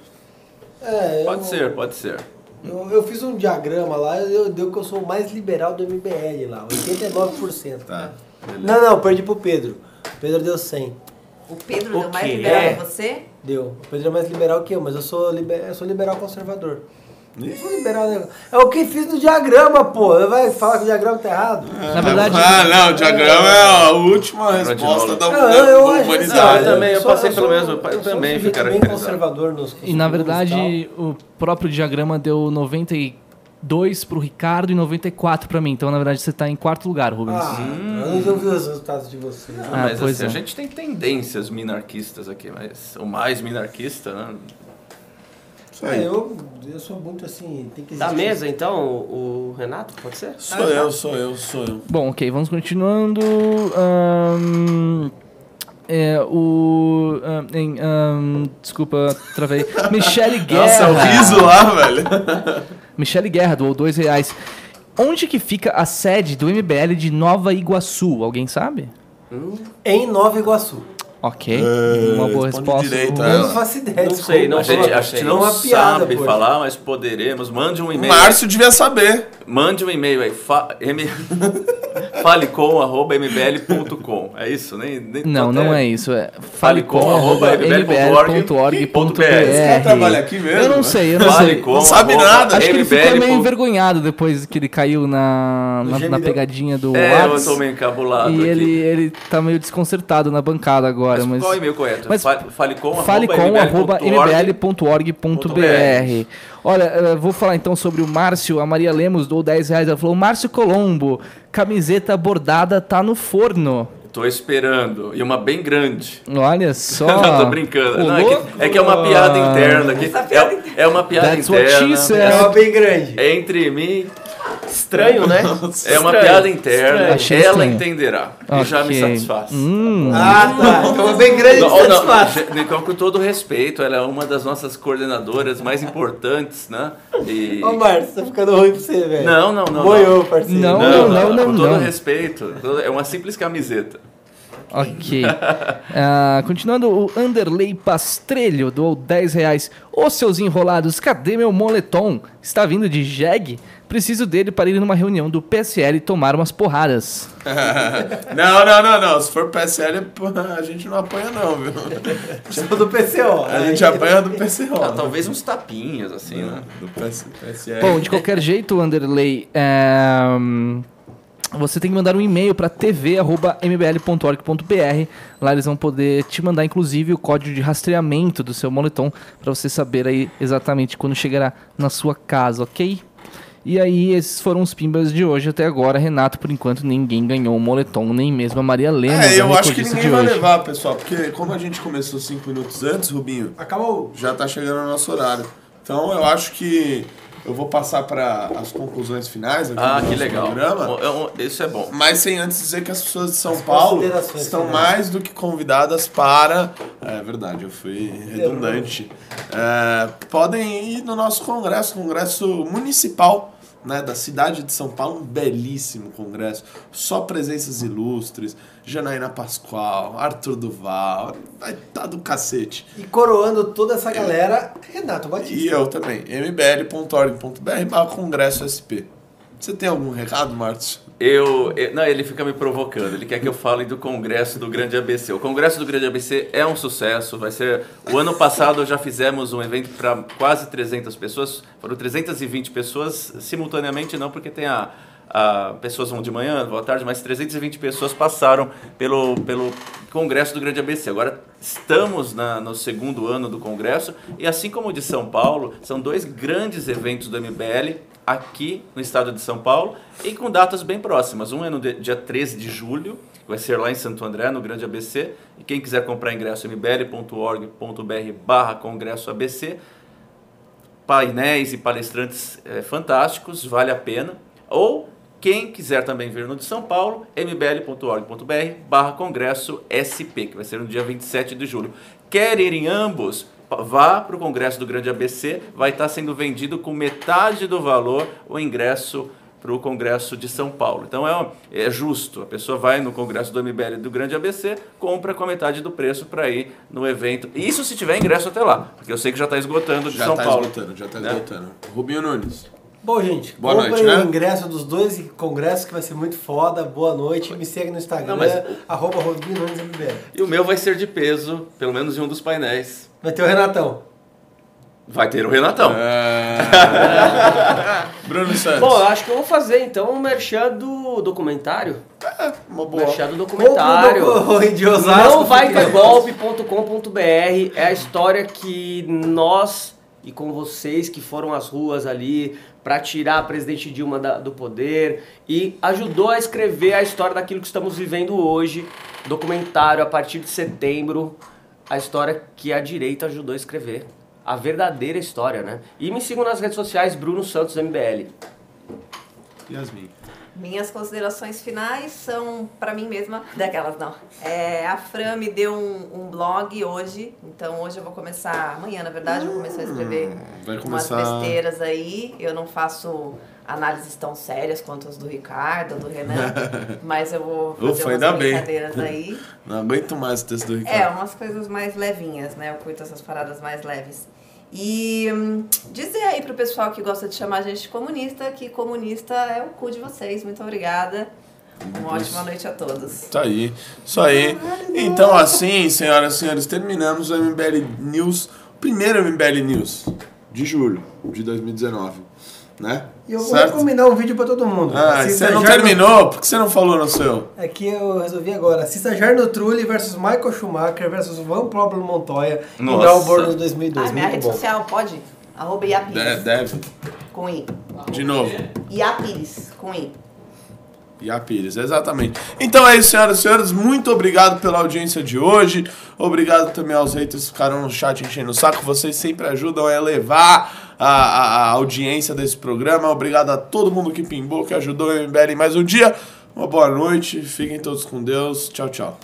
é, eu- Pode ser, pode ser. Eu, eu fiz um diagrama lá, eu deu que eu sou o mais liberal do MBL lá, 89%. Tá. beleza. Não, não, perdi pro Pedro. O Pedro deu 100. O Pedro O deu mais liberal É. que você? Deu. O Pedro é mais liberal que eu, mas eu sou, liber, eu sou liberal conservador. Eu né? É o que fiz no diagrama, pô. Vai falar que o diagrama tá errado? Na verdade, Ah, não, o diagrama é a última resposta da, da eu acho humanidade. Eu também, eu passei pelo mesmo, eu também fui sujeito bem conservador nos e na verdade o próprio diagrama deu 92 pro Ricardo e 94 pra mim. Então, na verdade, você tá em quarto lugar, Rubens. Ah, eu não vi os resultados de vocês. Ah, Ah, mas pois assim, é. a gente tem tendências minarquistas aqui, mas o mais minarquista, né? Isso É, aí. eu, eu sou muito assim, tem que Da mesa, então, o o Renato, pode ser? Sou eu, sou eu, sou eu. Bom, ok, vamos continuando. Ahn, é, o. em, ahn, desculpa, travei. [laughs] Michele Nossa, o Guerra. riso lá, velho. [laughs] Michele Guerra doou dois reais. Onde que fica a sede do MBL de Nova Iguaçu? Alguém sabe? Em Nova Iguaçu. Ok, É, uma boa resposta. direito, O- é. Eu não faço ideia. Não sei, não A gente, a gente É não piada, sabe pô. falar, mas poderemos. Mande um O e-mail. Márcio devia saber. Mande um e-mail aí. Fa [laughs] m... falecom.mbl.com. É isso? Nem, nem Não, não é isso. É falecom.mbl.org.br. Cara trabalha aqui mesmo, Eu não né? sei, eu não Fale sei. com Não sabe arroba nada. Acho que ele ficou meio envergonhado depois que ele caiu na, na, na pegadinha do É, eu Whats. tô meio encabulado E ele, ele tá meio desconcertado na bancada agora, Mas, mas... qual é o e-mail correto? mas- Fale- Olha, eu vou falar então sobre o Márcio. A Maria Lemos dou 10 reais. Ela falou: Márcio Colombo, camiseta bordada tá no forno. Tô esperando. E uma bem grande. Olha [laughs] só. Não, tô brincando. Não, é, que, é que é uma piada interna piada É, é uma piada That's what interna. she said. É uma bem grande. É entre mim. Estranho, né? É uma Estranho. piada interna. Achei Ela estranho. entenderá. E já me satisfaz. Hum. Ah, tá. Então uma bem grande Não, não, satisfaz. gente, com todo respeito, ela é uma das nossas coordenadoras mais importantes, né? E... Ô, Márcio, tá ficando ruim pra você, velho. Não, não, não. Boiou, parceiro. Não, Não, não, não, não, com todo não. respeito. É uma simples camiseta. Ok. [laughs] Ah, continuando, o Anderley Pastrelho doou 10 reais. Ô seus enrolados, cadê meu moletom? Está vindo de jegue? Preciso dele para ir numa reunião do PSL e tomar umas porradas. [laughs] não, não, não, não. Se for PSL, a gente não apanha não, viu? Sou do PCO. A gente apanha do PCO. Ah, talvez uns tapinhas, assim, né? Do PS, PSL. Bom, de qualquer jeito, Anderley, é, você tem que mandar um e-mail para tv.mbl.org.br. Lá eles vão poder te mandar, inclusive, o código de rastreamento do seu moletom para você saber aí exatamente quando chegará na sua casa, ok? E aí, esses foram os pimbas de hoje até agora. Renato, por enquanto, ninguém ganhou o moletom, nem mesmo a Maria Lemos. É, a eu acho que ninguém vai hoje. levar, pessoal, porque como a gente começou cinco minutos antes, Rubinho, Acabou. já tá chegando o nosso horário. Então eu acho que eu vou passar para as conclusões finais aqui Ah, do que legal. programa. Isso é bom. Mas sem antes dizer que as pessoas de São As Paulo estão finais. mais do que convidadas para. É verdade, eu fui redundante. É, podem ir no nosso congresso, congresso municipal. Né, da cidade de São Paulo, um belíssimo congresso, só presenças ilustres, Janaína Pascoal, Arthur Duval, vai tá do cacete. E coroando toda essa galera, Renato E Batista. eu também, mbl.org.br congresso SP. Você tem algum recado, Marcos? Eu, eu- Não, ele fica me provocando. Ele quer que eu fale do Congresso do Grande ABC. O Congresso do Grande ABC é um sucesso. Vai ser. O ano passado já fizemos um evento para quase 300 pessoas. Foram 320 pessoas simultaneamente, não porque tem a. a- pessoas vão de manhã, à tarde, mas 320 pessoas passaram pelo, pelo Congresso do Grande ABC. Agora estamos na- no segundo ano do Congresso e assim como o de São Paulo, são dois grandes eventos do MBL aqui no estado de São Paulo e com datas bem próximas. Um é no dia 13 de julho, que vai ser lá em Santo André, no Grande ABC. E quem quiser comprar ingresso, mbl.org.br barra congresso ABC. Painéis e palestrantes eh, fantásticos, vale a pena. Ou quem quiser também vir no de São Paulo, mbl.org.br barra congresso SP, que vai ser no dia 27 de julho. Quer ir em ambos? Vá para o Congresso do Grande ABC, vai estar sendo vendido com metade do valor o ingresso para o Congresso de São Paulo. Então é, é justo, a pessoa vai no Congresso do MBL do Grande ABC, compra com a metade do preço para ir no evento. Isso se tiver ingresso até lá, porque eu sei que já está esgotando de Já São tá Paulo. esgotando, já tá Né? esgotando. Rubinho Nunes. Bom, gente, Boa noite, né? o ingresso dos dois congressos que vai ser muito foda. Boa noite. Me segue no Instagram, Não, mas- arroba MBL. E o meu vai ser de peso, pelo menos em um dos painéis. Vai ter o Renatão. Vai ter o Renatão. É. [laughs] Bruno Santos. Bom, eu acho que eu vou fazer então um merchan do documentário. uma boa. Merchan do documentário. [laughs] Não vai ter golpe.com.br. É a história que nós e com vocês que foram às ruas ali para tirar a presidente Dilma da- do poder e ajudou a escrever a história daquilo que estamos vivendo hoje. Documentário a partir de setembro. A história que a direita ajudou a escrever. A verdadeira história, né? E me sigam nas redes sociais, Bruno Santos MBL. Yasmin. Minhas considerações finais são para mim mesma, daquelas não. É, a Fran me deu um, um blog hoje, então hoje eu vou começar, amanhã na verdade, eu vou começar a escrever Hum, vai umas começar- besteiras aí. Eu não faço análises tão sérias quanto as do Ricardo, do Renan, [laughs] mas eu vou fazer Ufa, umas ainda bem. brincadeiras aí. Não aguento mais o texto do Ricardo. É, umas coisas mais levinhas, né? Eu curto essas paradas mais leves. E hum, dizer aí pro pessoal que gosta de chamar a gente de comunista que comunista é o cu de vocês. Muito obrigada. Uma ótima noite a todos. Tá aí. Isso aí. Então, assim, senhoras e senhores, terminamos o MBL News, primeiro MBL News de julho de 2019. Né? E eu vou certo? recomendar um vídeo pra todo mundo. Ah, Assista você não terminou? Por que você não falou no seu? É que eu resolvi agora. Assista Jarno Trulli versus Michael Schumacher versus Van Pablo Montoya no. Melbourne 2002. Ah, minha Muito rede bom. social pode? Arroba De- Iapires, deve. com I. De novo. Iapires, com I. E a Pires, exatamente. Então é isso, senhoras e senhores. Muito obrigado pela audiência de hoje. Obrigado também aos haters que ficaram no chat enchendo o saco. Vocês sempre ajudam a elevar a, a- a audiência desse programa. Obrigado a todo mundo que pimbou, que ajudou o MBL em mais um dia. Uma boa noite. Fiquem todos com Deus. Tchau, tchau.